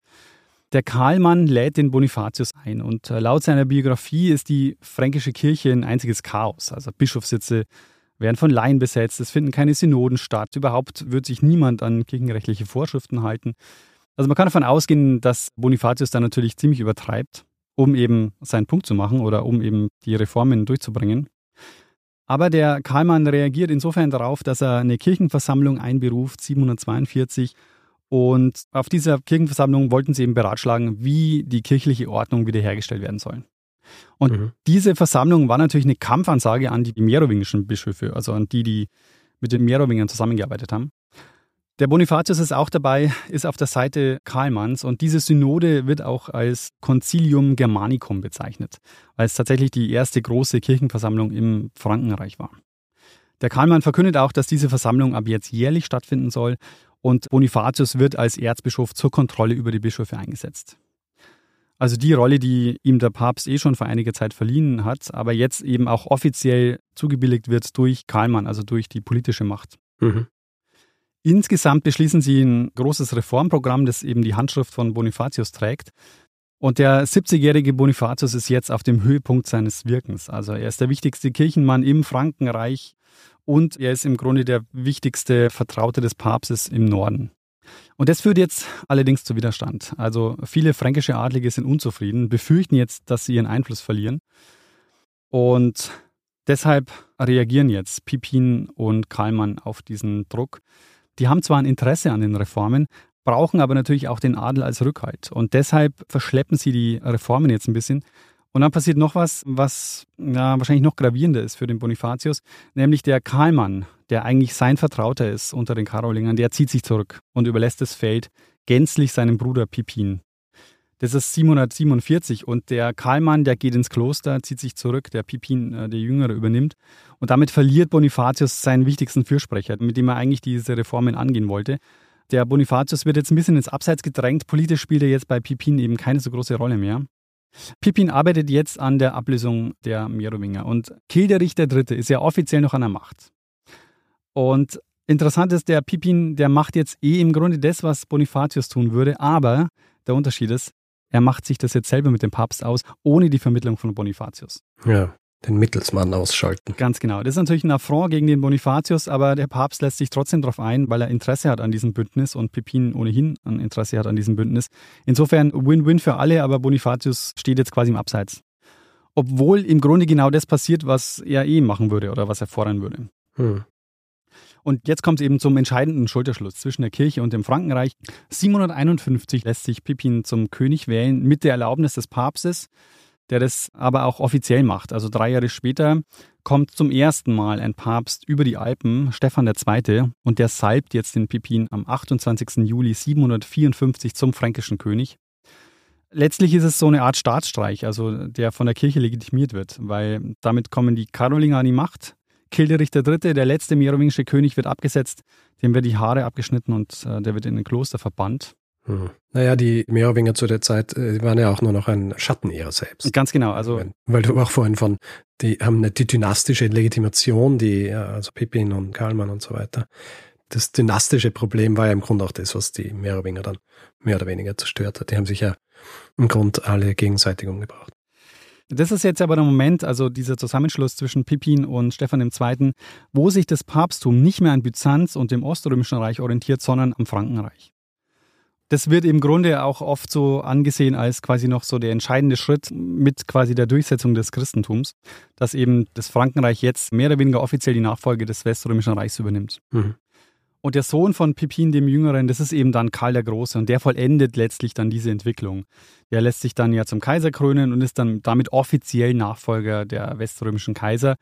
Der Karlmann lädt den Bonifatius ein und äh, laut seiner Biografie ist die fränkische Kirche ein einziges Chaos. Also Bischofssitze werden von Laien besetzt, es finden keine Synoden statt, überhaupt wird sich niemand an kirchenrechtliche Vorschriften halten. Also man kann davon ausgehen, dass Bonifatius da natürlich ziemlich übertreibt, um eben seinen Punkt zu machen oder um eben die Reformen durchzubringen. Aber der Karlmann reagiert insofern darauf, dass er eine Kirchenversammlung einberuft, 742, und auf dieser Kirchenversammlung wollten sie eben beratschlagen, wie die kirchliche Ordnung wiederhergestellt werden soll. Und mhm. diese Versammlung war natürlich eine Kampfansage an die merowingischen Bischöfe, also an die, die mit den Merowingern zusammengearbeitet haben. Der Bonifatius ist auch dabei, ist auf der Seite Karlmanns und diese Synode wird auch als Concilium Germanicum bezeichnet, weil es tatsächlich die erste große Kirchenversammlung im Frankenreich war. Der Karlmann verkündet auch, dass diese Versammlung ab jetzt jährlich stattfinden soll und Bonifatius wird als Erzbischof zur Kontrolle über die Bischöfe eingesetzt. Also die Rolle, die ihm der Papst eh schon vor einiger Zeit verliehen hat, aber jetzt eben auch offiziell zugebilligt wird durch Karlmann, also durch die politische Macht. Mhm. Insgesamt beschließen sie ein großes Reformprogramm, das eben die Handschrift von Bonifatius trägt. Und der 70-jährige Bonifatius ist jetzt auf dem Höhepunkt seines Wirkens. Also er ist der wichtigste Kirchenmann im Frankenreich und er ist im Grunde der wichtigste Vertraute des Papstes im Norden. Und das führt jetzt allerdings zu Widerstand. Also viele fränkische Adlige sind unzufrieden, befürchten jetzt, dass sie ihren Einfluss verlieren. Und deshalb reagieren jetzt Pipin und Karlmann auf diesen Druck. Die haben zwar ein Interesse an den Reformen, brauchen aber natürlich auch den Adel als Rückhalt. Und deshalb verschleppen sie die Reformen jetzt ein bisschen und dann passiert noch was, was ja, wahrscheinlich noch gravierender ist für den Bonifatius, nämlich der Karlmann, der eigentlich sein Vertrauter ist unter den Karolingern, der zieht sich zurück und überlässt das Feld gänzlich seinem Bruder Pipin. Das ist 747 und der Karlmann, der geht ins Kloster, zieht sich zurück, der Pipin, äh, der Jüngere, übernimmt. Und damit verliert Bonifatius seinen wichtigsten Fürsprecher, mit dem er eigentlich diese Reformen angehen wollte. Der Bonifatius wird jetzt ein bisschen ins Abseits gedrängt. Politisch spielt er jetzt bei Pipin eben keine so große Rolle mehr. Pippin arbeitet jetzt an der Ablösung der Merowinger und Kilderich III. ist ja offiziell noch an der Macht. Und Interessant ist, der Pipin, der macht jetzt eh im Grunde das, was Bonifatius tun würde, aber der Unterschied ist, er macht sich das jetzt selber mit dem Papst aus, ohne die Vermittlung von Bonifatius. Ja, den Mittelsmann ausschalten. Ganz genau. Das ist natürlich ein Affront gegen den Bonifatius, aber der Papst lässt sich trotzdem darauf ein, weil er Interesse hat an diesem Bündnis und Pipin ohnehin ein Interesse hat an diesem Bündnis. Insofern Win-Win für alle, aber Bonifatius steht jetzt quasi im Abseits. Obwohl im Grunde genau das passiert, was er eh machen würde oder was er fordern würde. Hm. Und jetzt kommt es eben zum entscheidenden Schulterschluss zwischen der Kirche und dem Frankenreich. 751 lässt sich Pippin zum König wählen mit der Erlaubnis des Papstes, der das aber auch offiziell macht. Also drei Jahre später kommt zum ersten Mal ein Papst über die Alpen, Stefan II., und der salbt jetzt den Pippin am 28. Juli 754 zum fränkischen König. Letztlich ist es so eine Art Staatsstreich, also der von der Kirche legitimiert wird, weil damit kommen die Karolinger an die Macht Kilderich III., der letzte merowingische König, wird abgesetzt, dem werden die Haare abgeschnitten und äh, der wird in ein Kloster verbannt. Hm. Naja, die Merowinger zu der Zeit äh, waren ja auch nur noch ein Schatten ihrer selbst. Ganz genau. Also weil du auch vorhin von, die haben eine, die dynastische Legitimation, die also Pippin und Karlmann und so weiter. Das dynastische Problem war ja im Grunde auch das, was die Merowinger dann mehr oder weniger zerstört hat. Die haben sich ja im Grunde alle gegenseitig umgebracht. Das ist jetzt aber der Moment, also dieser Zusammenschluss zwischen Pippin und Stefan II., wo sich das Papsttum nicht mehr an Byzanz und dem Oströmischen Reich orientiert, sondern am Frankenreich. Das wird im Grunde auch oft so angesehen als quasi noch so der entscheidende Schritt mit quasi der Durchsetzung des Christentums, dass eben das Frankenreich jetzt mehr oder weniger offiziell die Nachfolge des Weströmischen Reichs übernimmt. Mhm. Und der Sohn von Pippin dem Jüngeren, das ist eben dann Karl der Große und der vollendet letztlich dann diese Entwicklung. Der lässt sich dann ja zum Kaiser krönen und ist dann damit offiziell Nachfolger der weströmischen Kaiser.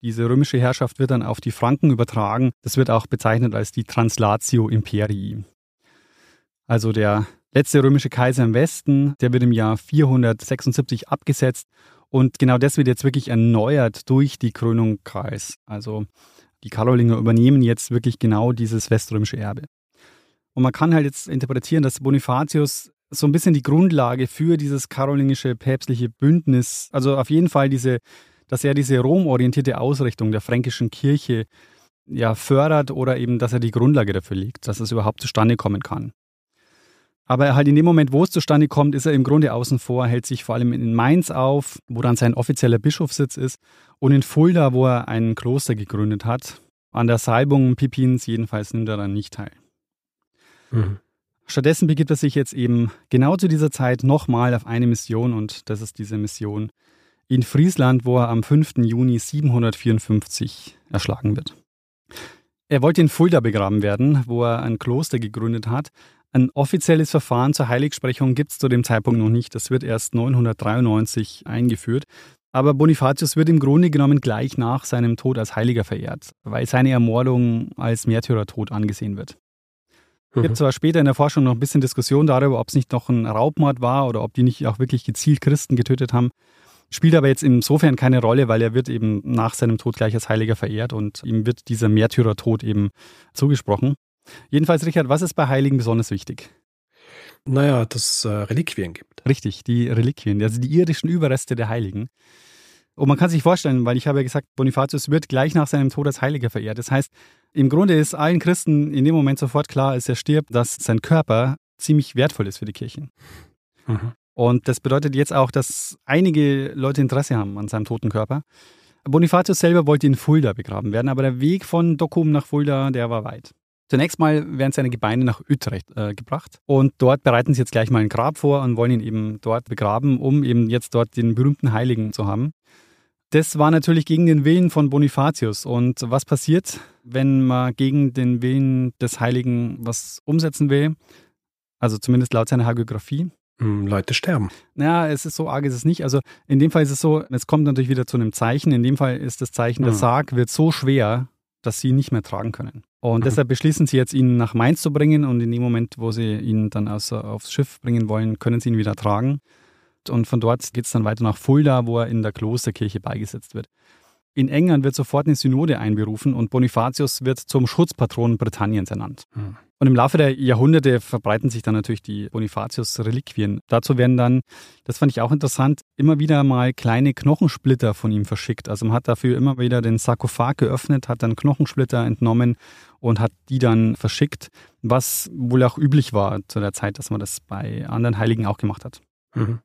Diese römische Herrschaft wird dann auf die Franken übertragen. Das wird auch bezeichnet als die Translatio Imperii. Also der letzte römische Kaiser im Westen, der wird im Jahr 476 abgesetzt und genau das wird jetzt wirklich erneuert durch die Krönung Karls. Also die Karolinger übernehmen jetzt wirklich genau dieses weströmische Erbe. Und man kann halt jetzt interpretieren, dass Bonifatius so ein bisschen die Grundlage für dieses karolingische päpstliche Bündnis, also auf jeden Fall diese, dass er diese romorientierte Ausrichtung der fränkischen Kirche ja fördert oder eben, dass er die Grundlage dafür legt, dass es überhaupt zustande kommen kann. Aber halt in dem Moment, wo es zustande kommt, ist er im Grunde außen vor, hält sich vor allem in Mainz auf, wo dann sein offizieller Bischofssitz ist, und in Fulda, wo er ein Kloster gegründet hat. An der Salbung Pipins jedenfalls nimmt er dann nicht teil. Mhm. Stattdessen begibt er sich jetzt eben genau zu dieser Zeit nochmal auf eine Mission und das ist diese Mission in Friesland, wo er am 5. Juni 754 erschlagen wird. Er wollte in Fulda begraben werden, wo er ein Kloster gegründet hat, ein offizielles Verfahren zur Heiligsprechung gibt es zu dem Zeitpunkt noch nicht. Das wird erst 993 eingeführt. Aber Bonifatius wird im Grunde genommen gleich nach seinem Tod als Heiliger verehrt, weil seine Ermordung als Märtyrertod angesehen wird. Es gibt mhm. zwar später in der Forschung noch ein bisschen Diskussion darüber, ob es nicht noch ein Raubmord war oder ob die nicht auch wirklich gezielt Christen getötet haben. Spielt aber jetzt insofern keine Rolle, weil er wird eben nach seinem Tod gleich als Heiliger verehrt und ihm wird dieser Märtyrertod eben zugesprochen. Jedenfalls, Richard, was ist bei Heiligen besonders wichtig? Naja, dass es äh, Reliquien gibt. Richtig, die Reliquien, also die irdischen Überreste der Heiligen. Und man kann sich vorstellen, weil ich habe ja gesagt, Bonifatius wird gleich nach seinem Tod als Heiliger verehrt. Das heißt, im Grunde ist allen Christen in dem Moment sofort klar, als er stirbt, dass sein Körper ziemlich wertvoll ist für die Kirche. Mhm. Und das bedeutet jetzt auch, dass einige Leute Interesse haben an seinem toten Körper. Bonifatius selber wollte in Fulda begraben werden, aber der Weg von Docum nach Fulda, der war weit. Zunächst mal werden seine Gebeine nach Utrecht äh, gebracht und dort bereiten sie jetzt gleich mal ein Grab vor und wollen ihn eben dort begraben, um eben jetzt dort den berühmten Heiligen zu haben. Das war natürlich gegen den Willen von Bonifatius. Und was passiert, wenn man gegen den Willen des Heiligen was umsetzen will? Also zumindest laut seiner Hagiografie. Hm, Leute sterben. Naja, es ist so arg, ist es nicht. Also in dem Fall ist es so, es kommt natürlich wieder zu einem Zeichen. In dem Fall ist das Zeichen, der hm. Sarg wird so schwer, dass sie ihn nicht mehr tragen können. Und mhm. deshalb beschließen sie jetzt, ihn nach Mainz zu bringen und in dem Moment, wo sie ihn dann aus, aufs Schiff bringen wollen, können sie ihn wieder tragen. Und von dort geht es dann weiter nach Fulda, wo er in der Klosterkirche beigesetzt wird. In England wird sofort eine Synode einberufen und Bonifatius wird zum Schutzpatron Britanniens ernannt. Hm. Und im Laufe der Jahrhunderte verbreiten sich dann natürlich die Bonifatius-Reliquien. Dazu werden dann, das fand ich auch interessant, immer wieder mal kleine Knochensplitter von ihm verschickt. Also man hat dafür immer wieder den Sarkophag geöffnet, hat dann Knochensplitter entnommen und hat die dann verschickt, was wohl auch üblich war zu der Zeit, dass man das bei anderen Heiligen auch gemacht hat. Mhm.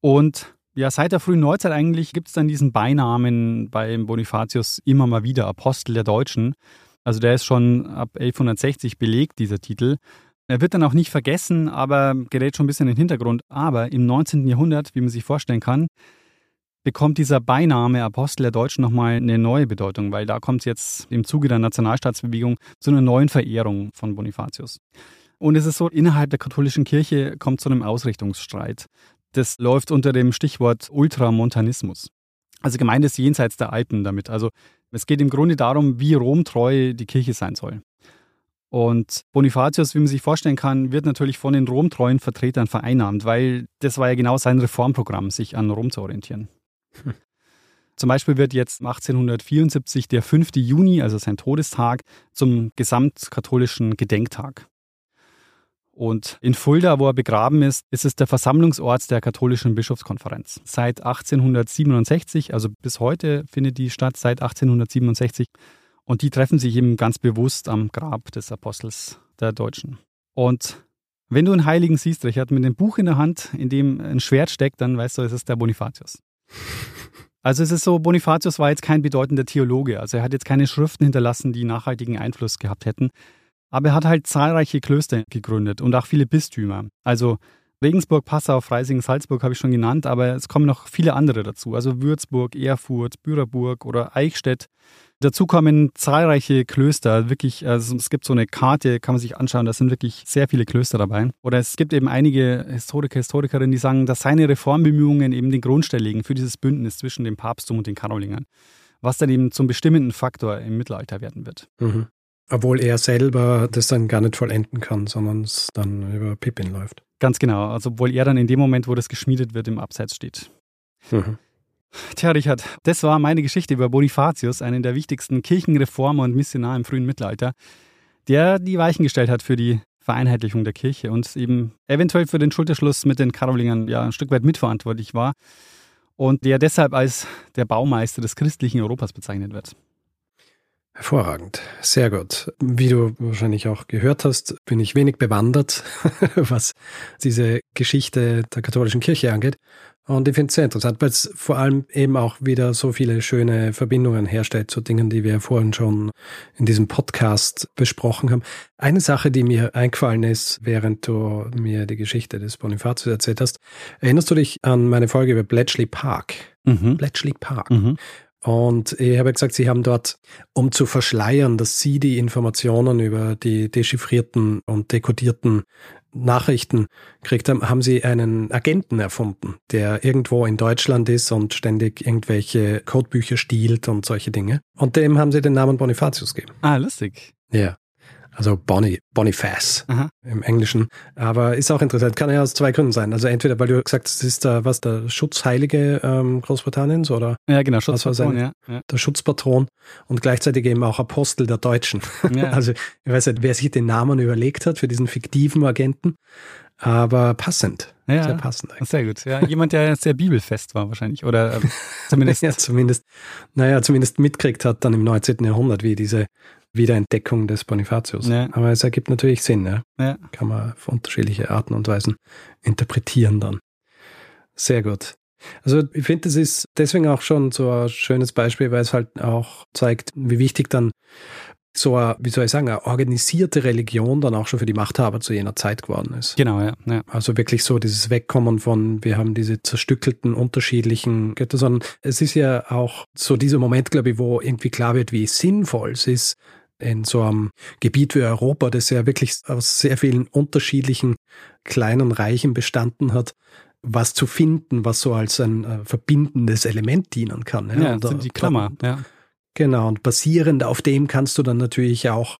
Und ja, seit der frühen Neuzeit eigentlich gibt es dann diesen Beinamen beim Bonifatius immer mal wieder, Apostel der Deutschen. Also der ist schon ab 1160 belegt, dieser Titel. Er wird dann auch nicht vergessen, aber gerät schon ein bisschen in den Hintergrund. Aber im 19. Jahrhundert, wie man sich vorstellen kann, bekommt dieser Beiname Apostel der Deutschen nochmal eine neue Bedeutung, weil da kommt es jetzt im Zuge der Nationalstaatsbewegung zu einer neuen Verehrung von Bonifatius. Und es ist so, innerhalb der katholischen Kirche kommt zu einem Ausrichtungsstreit. Das läuft unter dem Stichwort Ultramontanismus. Also gemeint ist jenseits der Alpen damit. Also es geht im Grunde darum, wie romtreu die Kirche sein soll. Und Bonifatius, wie man sich vorstellen kann, wird natürlich von den romtreuen Vertretern vereinnahmt, weil das war ja genau sein Reformprogramm, sich an Rom zu orientieren. Hm. Zum Beispiel wird jetzt 1874 der 5. Juni, also sein Todestag, zum gesamtkatholischen Gedenktag. Und in Fulda, wo er begraben ist, ist es der Versammlungsort der katholischen Bischofskonferenz. Seit 1867, also bis heute findet die statt, seit 1867. Und die treffen sich eben ganz bewusst am Grab des Apostels der Deutschen. Und wenn du einen Heiligen siehst, Richard, mit einem Buch in der Hand, in dem ein Schwert steckt, dann weißt du, es ist der Bonifatius. Also es ist so, Bonifatius war jetzt kein bedeutender Theologe. Also er hat jetzt keine Schriften hinterlassen, die nachhaltigen Einfluss gehabt hätten. Aber er hat halt zahlreiche Klöster gegründet und auch viele Bistümer. Also Regensburg, Passau, Freising, Salzburg habe ich schon genannt, aber es kommen noch viele andere dazu. Also Würzburg, Erfurt, Büraburg oder Eichstätt. Dazu kommen zahlreiche Klöster, wirklich, also es gibt so eine Karte, kann man sich anschauen, da sind wirklich sehr viele Klöster dabei. Oder es gibt eben einige Historiker, Historikerinnen, die sagen, dass seine Reformbemühungen eben den Grundstein legen für dieses Bündnis zwischen dem Papsttum und den Karolingern, was dann eben zum bestimmenden Faktor im Mittelalter werden wird. Mhm. Obwohl er selber das dann gar nicht vollenden kann, sondern es dann über Pippin läuft. Ganz genau. Also obwohl er dann in dem Moment, wo das geschmiedet wird, im Abseits steht. Mhm. Tja, Richard, das war meine Geschichte über Bonifatius, einen der wichtigsten Kirchenreformer und Missionar im frühen Mittelalter, der die Weichen gestellt hat für die Vereinheitlichung der Kirche und eben eventuell für den Schulterschluss mit den Karolingern ja ein Stück weit mitverantwortlich war und der deshalb als der Baumeister des christlichen Europas bezeichnet wird. Hervorragend, sehr gut. Wie du wahrscheinlich auch gehört hast, bin ich wenig bewandert, was diese Geschichte der katholischen Kirche angeht. Und ich finde es sehr interessant, weil es vor allem eben auch wieder so viele schöne Verbindungen herstellt zu Dingen, die wir vorhin schon in diesem Podcast besprochen haben. Eine Sache, die mir eingefallen ist, während du mir die Geschichte des Bonifatius erzählt hast, erinnerst du dich an meine Folge über Bletchley Park? Mhm. Bletchley Park. Mhm. Und ich habe gesagt, sie haben dort, um zu verschleiern, dass sie die Informationen über die dechiffrierten und dekodierten Nachrichten gekriegt haben, haben sie einen Agenten erfunden, der irgendwo in Deutschland ist und ständig irgendwelche Codebücher stiehlt und solche Dinge. Und dem haben sie den Namen Bonifatius gegeben. Ah, lustig. Ja also Bonnie, Boniface Aha. im Englischen. Aber ist auch interessant, kann ja aus zwei Gründen sein. Also entweder, weil du gesagt hast, es ist der, was, der Schutzheilige ähm, Großbritanniens oder? Ja, genau, Schutzpatron, ja, ja. Der Schutzpatron und gleichzeitig eben auch Apostel der Deutschen. Ja. Also ich weiß nicht, wer sich den Namen überlegt hat für diesen fiktiven Agenten, aber passend. Ja, sehr passend. Eigentlich. Sehr gut. Ja, jemand, der sehr bibelfest war wahrscheinlich oder äh, zumindest. ja, zumindest, naja, zumindest mitkriegt hat dann im 19. Jahrhundert, wie diese Wiederentdeckung des Bonifatius. Ja. Aber es ergibt natürlich Sinn. Ja? ja. Kann man auf unterschiedliche Arten und Weisen interpretieren dann. Sehr gut. Also ich finde, das ist deswegen auch schon so ein schönes Beispiel, weil es halt auch zeigt, wie wichtig dann so eine, wie soll ich sagen, eine organisierte Religion dann auch schon für die Machthaber zu jener Zeit geworden ist. Genau, ja. ja. Also wirklich so dieses Wegkommen von, wir haben diese zerstückelten, unterschiedlichen Götter, sondern es ist ja auch so dieser Moment, glaube ich, wo irgendwie klar wird, wie sinnvoll es ist, in so einem Gebiet wie Europa, das ja wirklich aus sehr vielen unterschiedlichen kleinen Reichen bestanden hat, was zu finden, was so als ein äh, verbindendes Element dienen kann. Ja, ja das sind die Klammer, ja. Genau, und basierend auf dem kannst du dann natürlich auch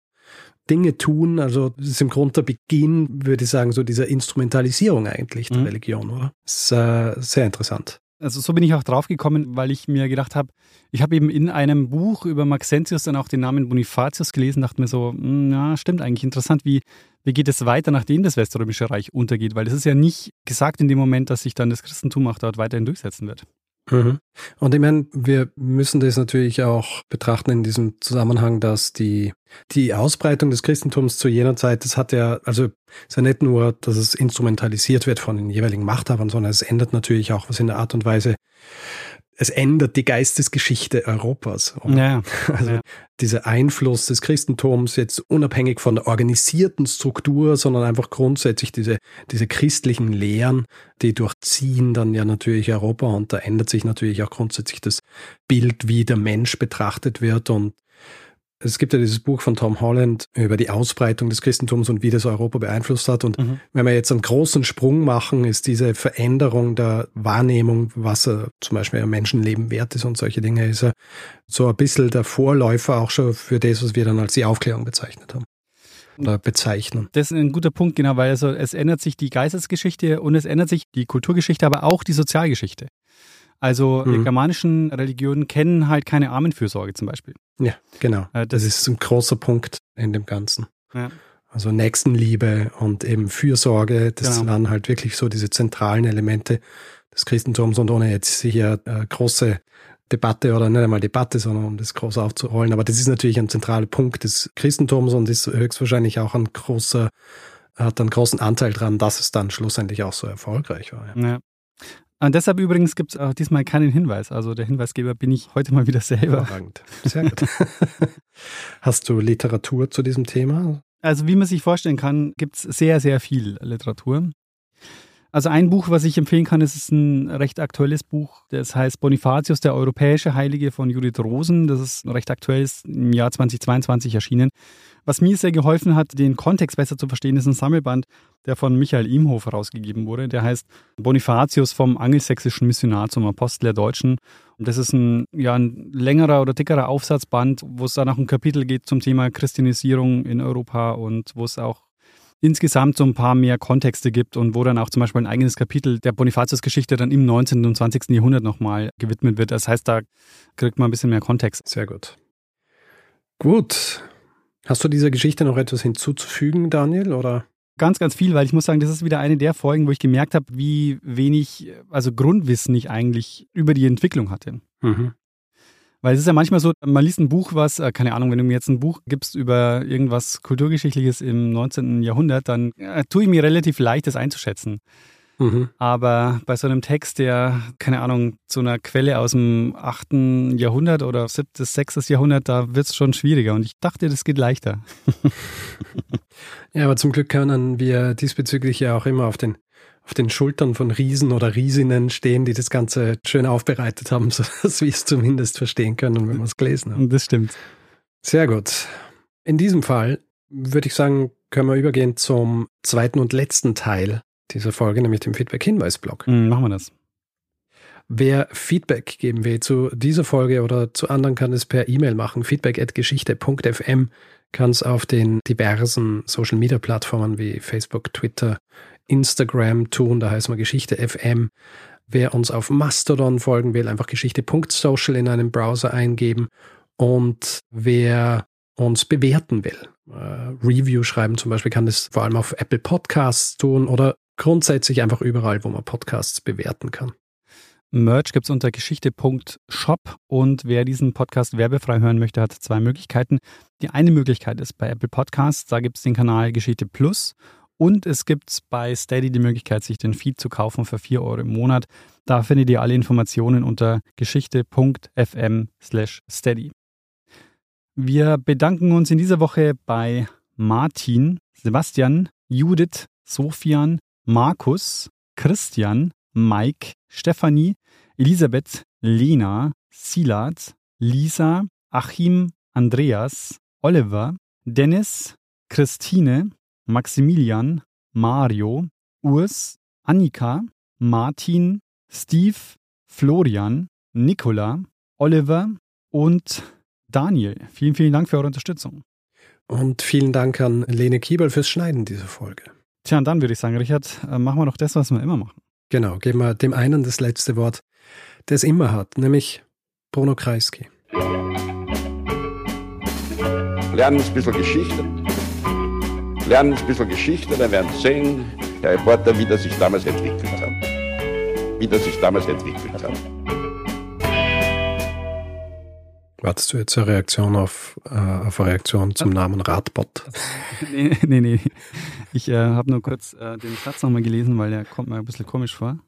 Dinge tun. Also das ist im Grunde der Beginn, würde ich sagen, so dieser Instrumentalisierung eigentlich der mhm. Religion, oder? Ist äh, sehr interessant. Also so bin ich auch drauf gekommen, weil ich mir gedacht habe, ich habe eben in einem Buch über Maxentius dann auch den Namen Bonifatius gelesen, dachte mir so, hm, ja, stimmt eigentlich interessant, wie, wie geht es weiter, nachdem das Weströmische Reich untergeht, weil es ist ja nicht gesagt in dem Moment, dass sich dann das Christentum auch dort weiterhin durchsetzen wird. Mhm. Und ich meine, wir müssen das natürlich auch betrachten in diesem Zusammenhang, dass die, die Ausbreitung des Christentums zu jener Zeit, das hat ja, also es ist ja nicht nur, dass es instrumentalisiert wird von den jeweiligen Machthabern, sondern es ändert natürlich auch was in der Art und Weise, es ändert die Geistesgeschichte Europas. Ja, also ja. dieser Einfluss des Christentums jetzt unabhängig von der organisierten Struktur, sondern einfach grundsätzlich diese, diese christlichen Lehren, die durchziehen dann ja natürlich Europa und da ändert sich natürlich auch grundsätzlich das Bild, wie der Mensch betrachtet wird und es gibt ja dieses Buch von Tom Holland über die Ausbreitung des Christentums und wie das Europa beeinflusst hat. Und Mhm. wenn wir jetzt einen großen Sprung machen, ist diese Veränderung der Wahrnehmung, was zum Beispiel ein Menschenleben wert ist und solche Dinge, ist ja so ein bisschen der Vorläufer auch schon für das, was wir dann als die Aufklärung bezeichnet haben. Oder bezeichnen. Das ist ein guter Punkt, genau, weil also es ändert sich die Geistesgeschichte und es ändert sich die Kulturgeschichte, aber auch die Sozialgeschichte. Also die Mhm. germanischen Religionen kennen halt keine Armenfürsorge zum Beispiel. Ja, genau. Äh, Das ist ein großer Punkt in dem Ganzen. Ja. Also Nächstenliebe und eben Fürsorge, das Genau. waren halt wirklich so diese zentralen Elemente des Christentums und ohne jetzt hier äh, große Debatte oder nicht einmal Debatte, sondern um das groß aufzurollen. Aber das ist natürlich ein zentraler Punkt des Christentums und ist höchstwahrscheinlich auch ein großer, hat einen großen Anteil dran, dass es dann schlussendlich auch so erfolgreich war. Ja. Ja. Und deshalb übrigens gibt es auch diesmal keinen Hinweis. Also der Hinweisgeber bin ich heute mal wieder selber. Hervorragend. Sehr gut. Hast du Literatur zu diesem Thema? Also wie man sich vorstellen kann, gibt es sehr, sehr viel Literatur. Also ein Buch, was ich empfehlen kann, das ist ein recht aktuelles Buch. Das heißt Bonifatius, der europäische Heilige von Judith Rosen. Das ist recht aktuell, ist im Jahr 2022 erschienen. Was mir sehr geholfen hat, den Kontext besser zu verstehen, ist ein Sammelband, der von Michael Imhof herausgegeben wurde. Der heißt Bonifatius vom angelsächsischen Missionar zum Apostel der Deutschen. Und das ist ein, ja, ein längerer oder dickerer Aufsatzband, wo es dann auch ein Kapitel geht zum Thema Christianisierung in Europa und wo es auch insgesamt so ein paar mehr Kontexte gibt und wo dann auch zum Beispiel ein eigenes Kapitel der Bonifatius-Geschichte dann im 19. und 20. Jahrhundert nochmal gewidmet wird. Das heißt, da kriegt man ein bisschen mehr Kontext. Sehr gut. Gut. Hast du dieser Geschichte noch etwas hinzuzufügen, Daniel? Oder? Ganz, ganz viel, weil ich muss sagen, das ist wieder eine der Folgen, wo ich gemerkt habe, wie wenig, also Grundwissen ich eigentlich über die Entwicklung hatte. Mhm. Weil es ist ja manchmal so, man liest ein Buch, was, äh, keine Ahnung, wenn du mir jetzt ein Buch gibst über irgendwas Kulturgeschichtliches im 19. Jahrhundert, dann äh, tue ich mir relativ leicht, das einzuschätzen. Mhm. Aber bei so einem Text, der, keine Ahnung, zu einer Quelle aus dem 8. Jahrhundert oder 7., 6. Jahrhundert, da wird es schon schwieriger. Und ich dachte, das geht leichter. Ja, aber zum Glück können wir diesbezüglich ja auch immer auf den, auf den Schultern von Riesen oder Riesinnen stehen, die das Ganze schön aufbereitet haben, sodass wir es zumindest verstehen können, wenn wir es gelesen haben. Das stimmt. Sehr gut. In diesem Fall würde ich sagen, können wir übergehen zum zweiten und letzten Teil dieser Folge, nämlich dem Feedback-Hinweis-Blog. Mhm, machen wir das. Wer Feedback geben will zu dieser Folge oder zu anderen, kann es per E-Mail machen. Feedback@geschichte.fm kann es auf den diversen Social Media Plattformen wie Facebook, Twitter, Instagram tun. Da heißt man Geschichte FM. Wer uns auf Mastodon folgen will, einfach geschichte.social in einem Browser eingeben. Und wer uns bewerten will, äh, Review schreiben zum Beispiel, kann das vor allem auf Apple Podcasts tun oder grundsätzlich einfach überall, wo man Podcasts bewerten kann. Merch gibt es unter geschichte.shop und wer diesen Podcast werbefrei hören möchte, hat zwei Möglichkeiten. Die eine Möglichkeit ist bei Apple Podcasts, da gibt es den Kanal Geschichte Plus und es gibt bei Steady die Möglichkeit, sich den Feed zu kaufen für 4 Euro im Monat. Da findet ihr alle Informationen unter geschichte.fm slash steady. Wir bedanken uns in dieser Woche bei Martin, Sebastian, Judith, Sofian, Markus, Christian, Mike, Stefanie, Elisabeth, Lena, Silat, Lisa, Achim, Andreas, Oliver, Dennis, Christine, Maximilian, Mario, Urs, Annika, Martin, Steve, Florian, Nicola, Oliver und Daniel. Vielen, vielen Dank für eure Unterstützung. Und vielen Dank an Lene Kiebel fürs Schneiden dieser Folge. Tja, und dann würde ich sagen, Richard, äh, machen wir doch das, was wir immer machen. Genau, geben wir dem einen das letzte Wort, der es immer hat, nämlich Bruno Kreisky. Lernen ein bisschen Geschichte. Lernen ein bisschen Geschichte, dann werden Sie sehen, der Reporter, wie das sich damals entwickelt hat. Wie das sich damals entwickelt hat. Wartest du jetzt eine Reaktion auf, äh, auf eine Reaktion zum Namen Radbot? nee, nee, nee. Ich äh, habe nur kurz äh, den Satz nochmal gelesen, weil der kommt mir ein bisschen komisch vor.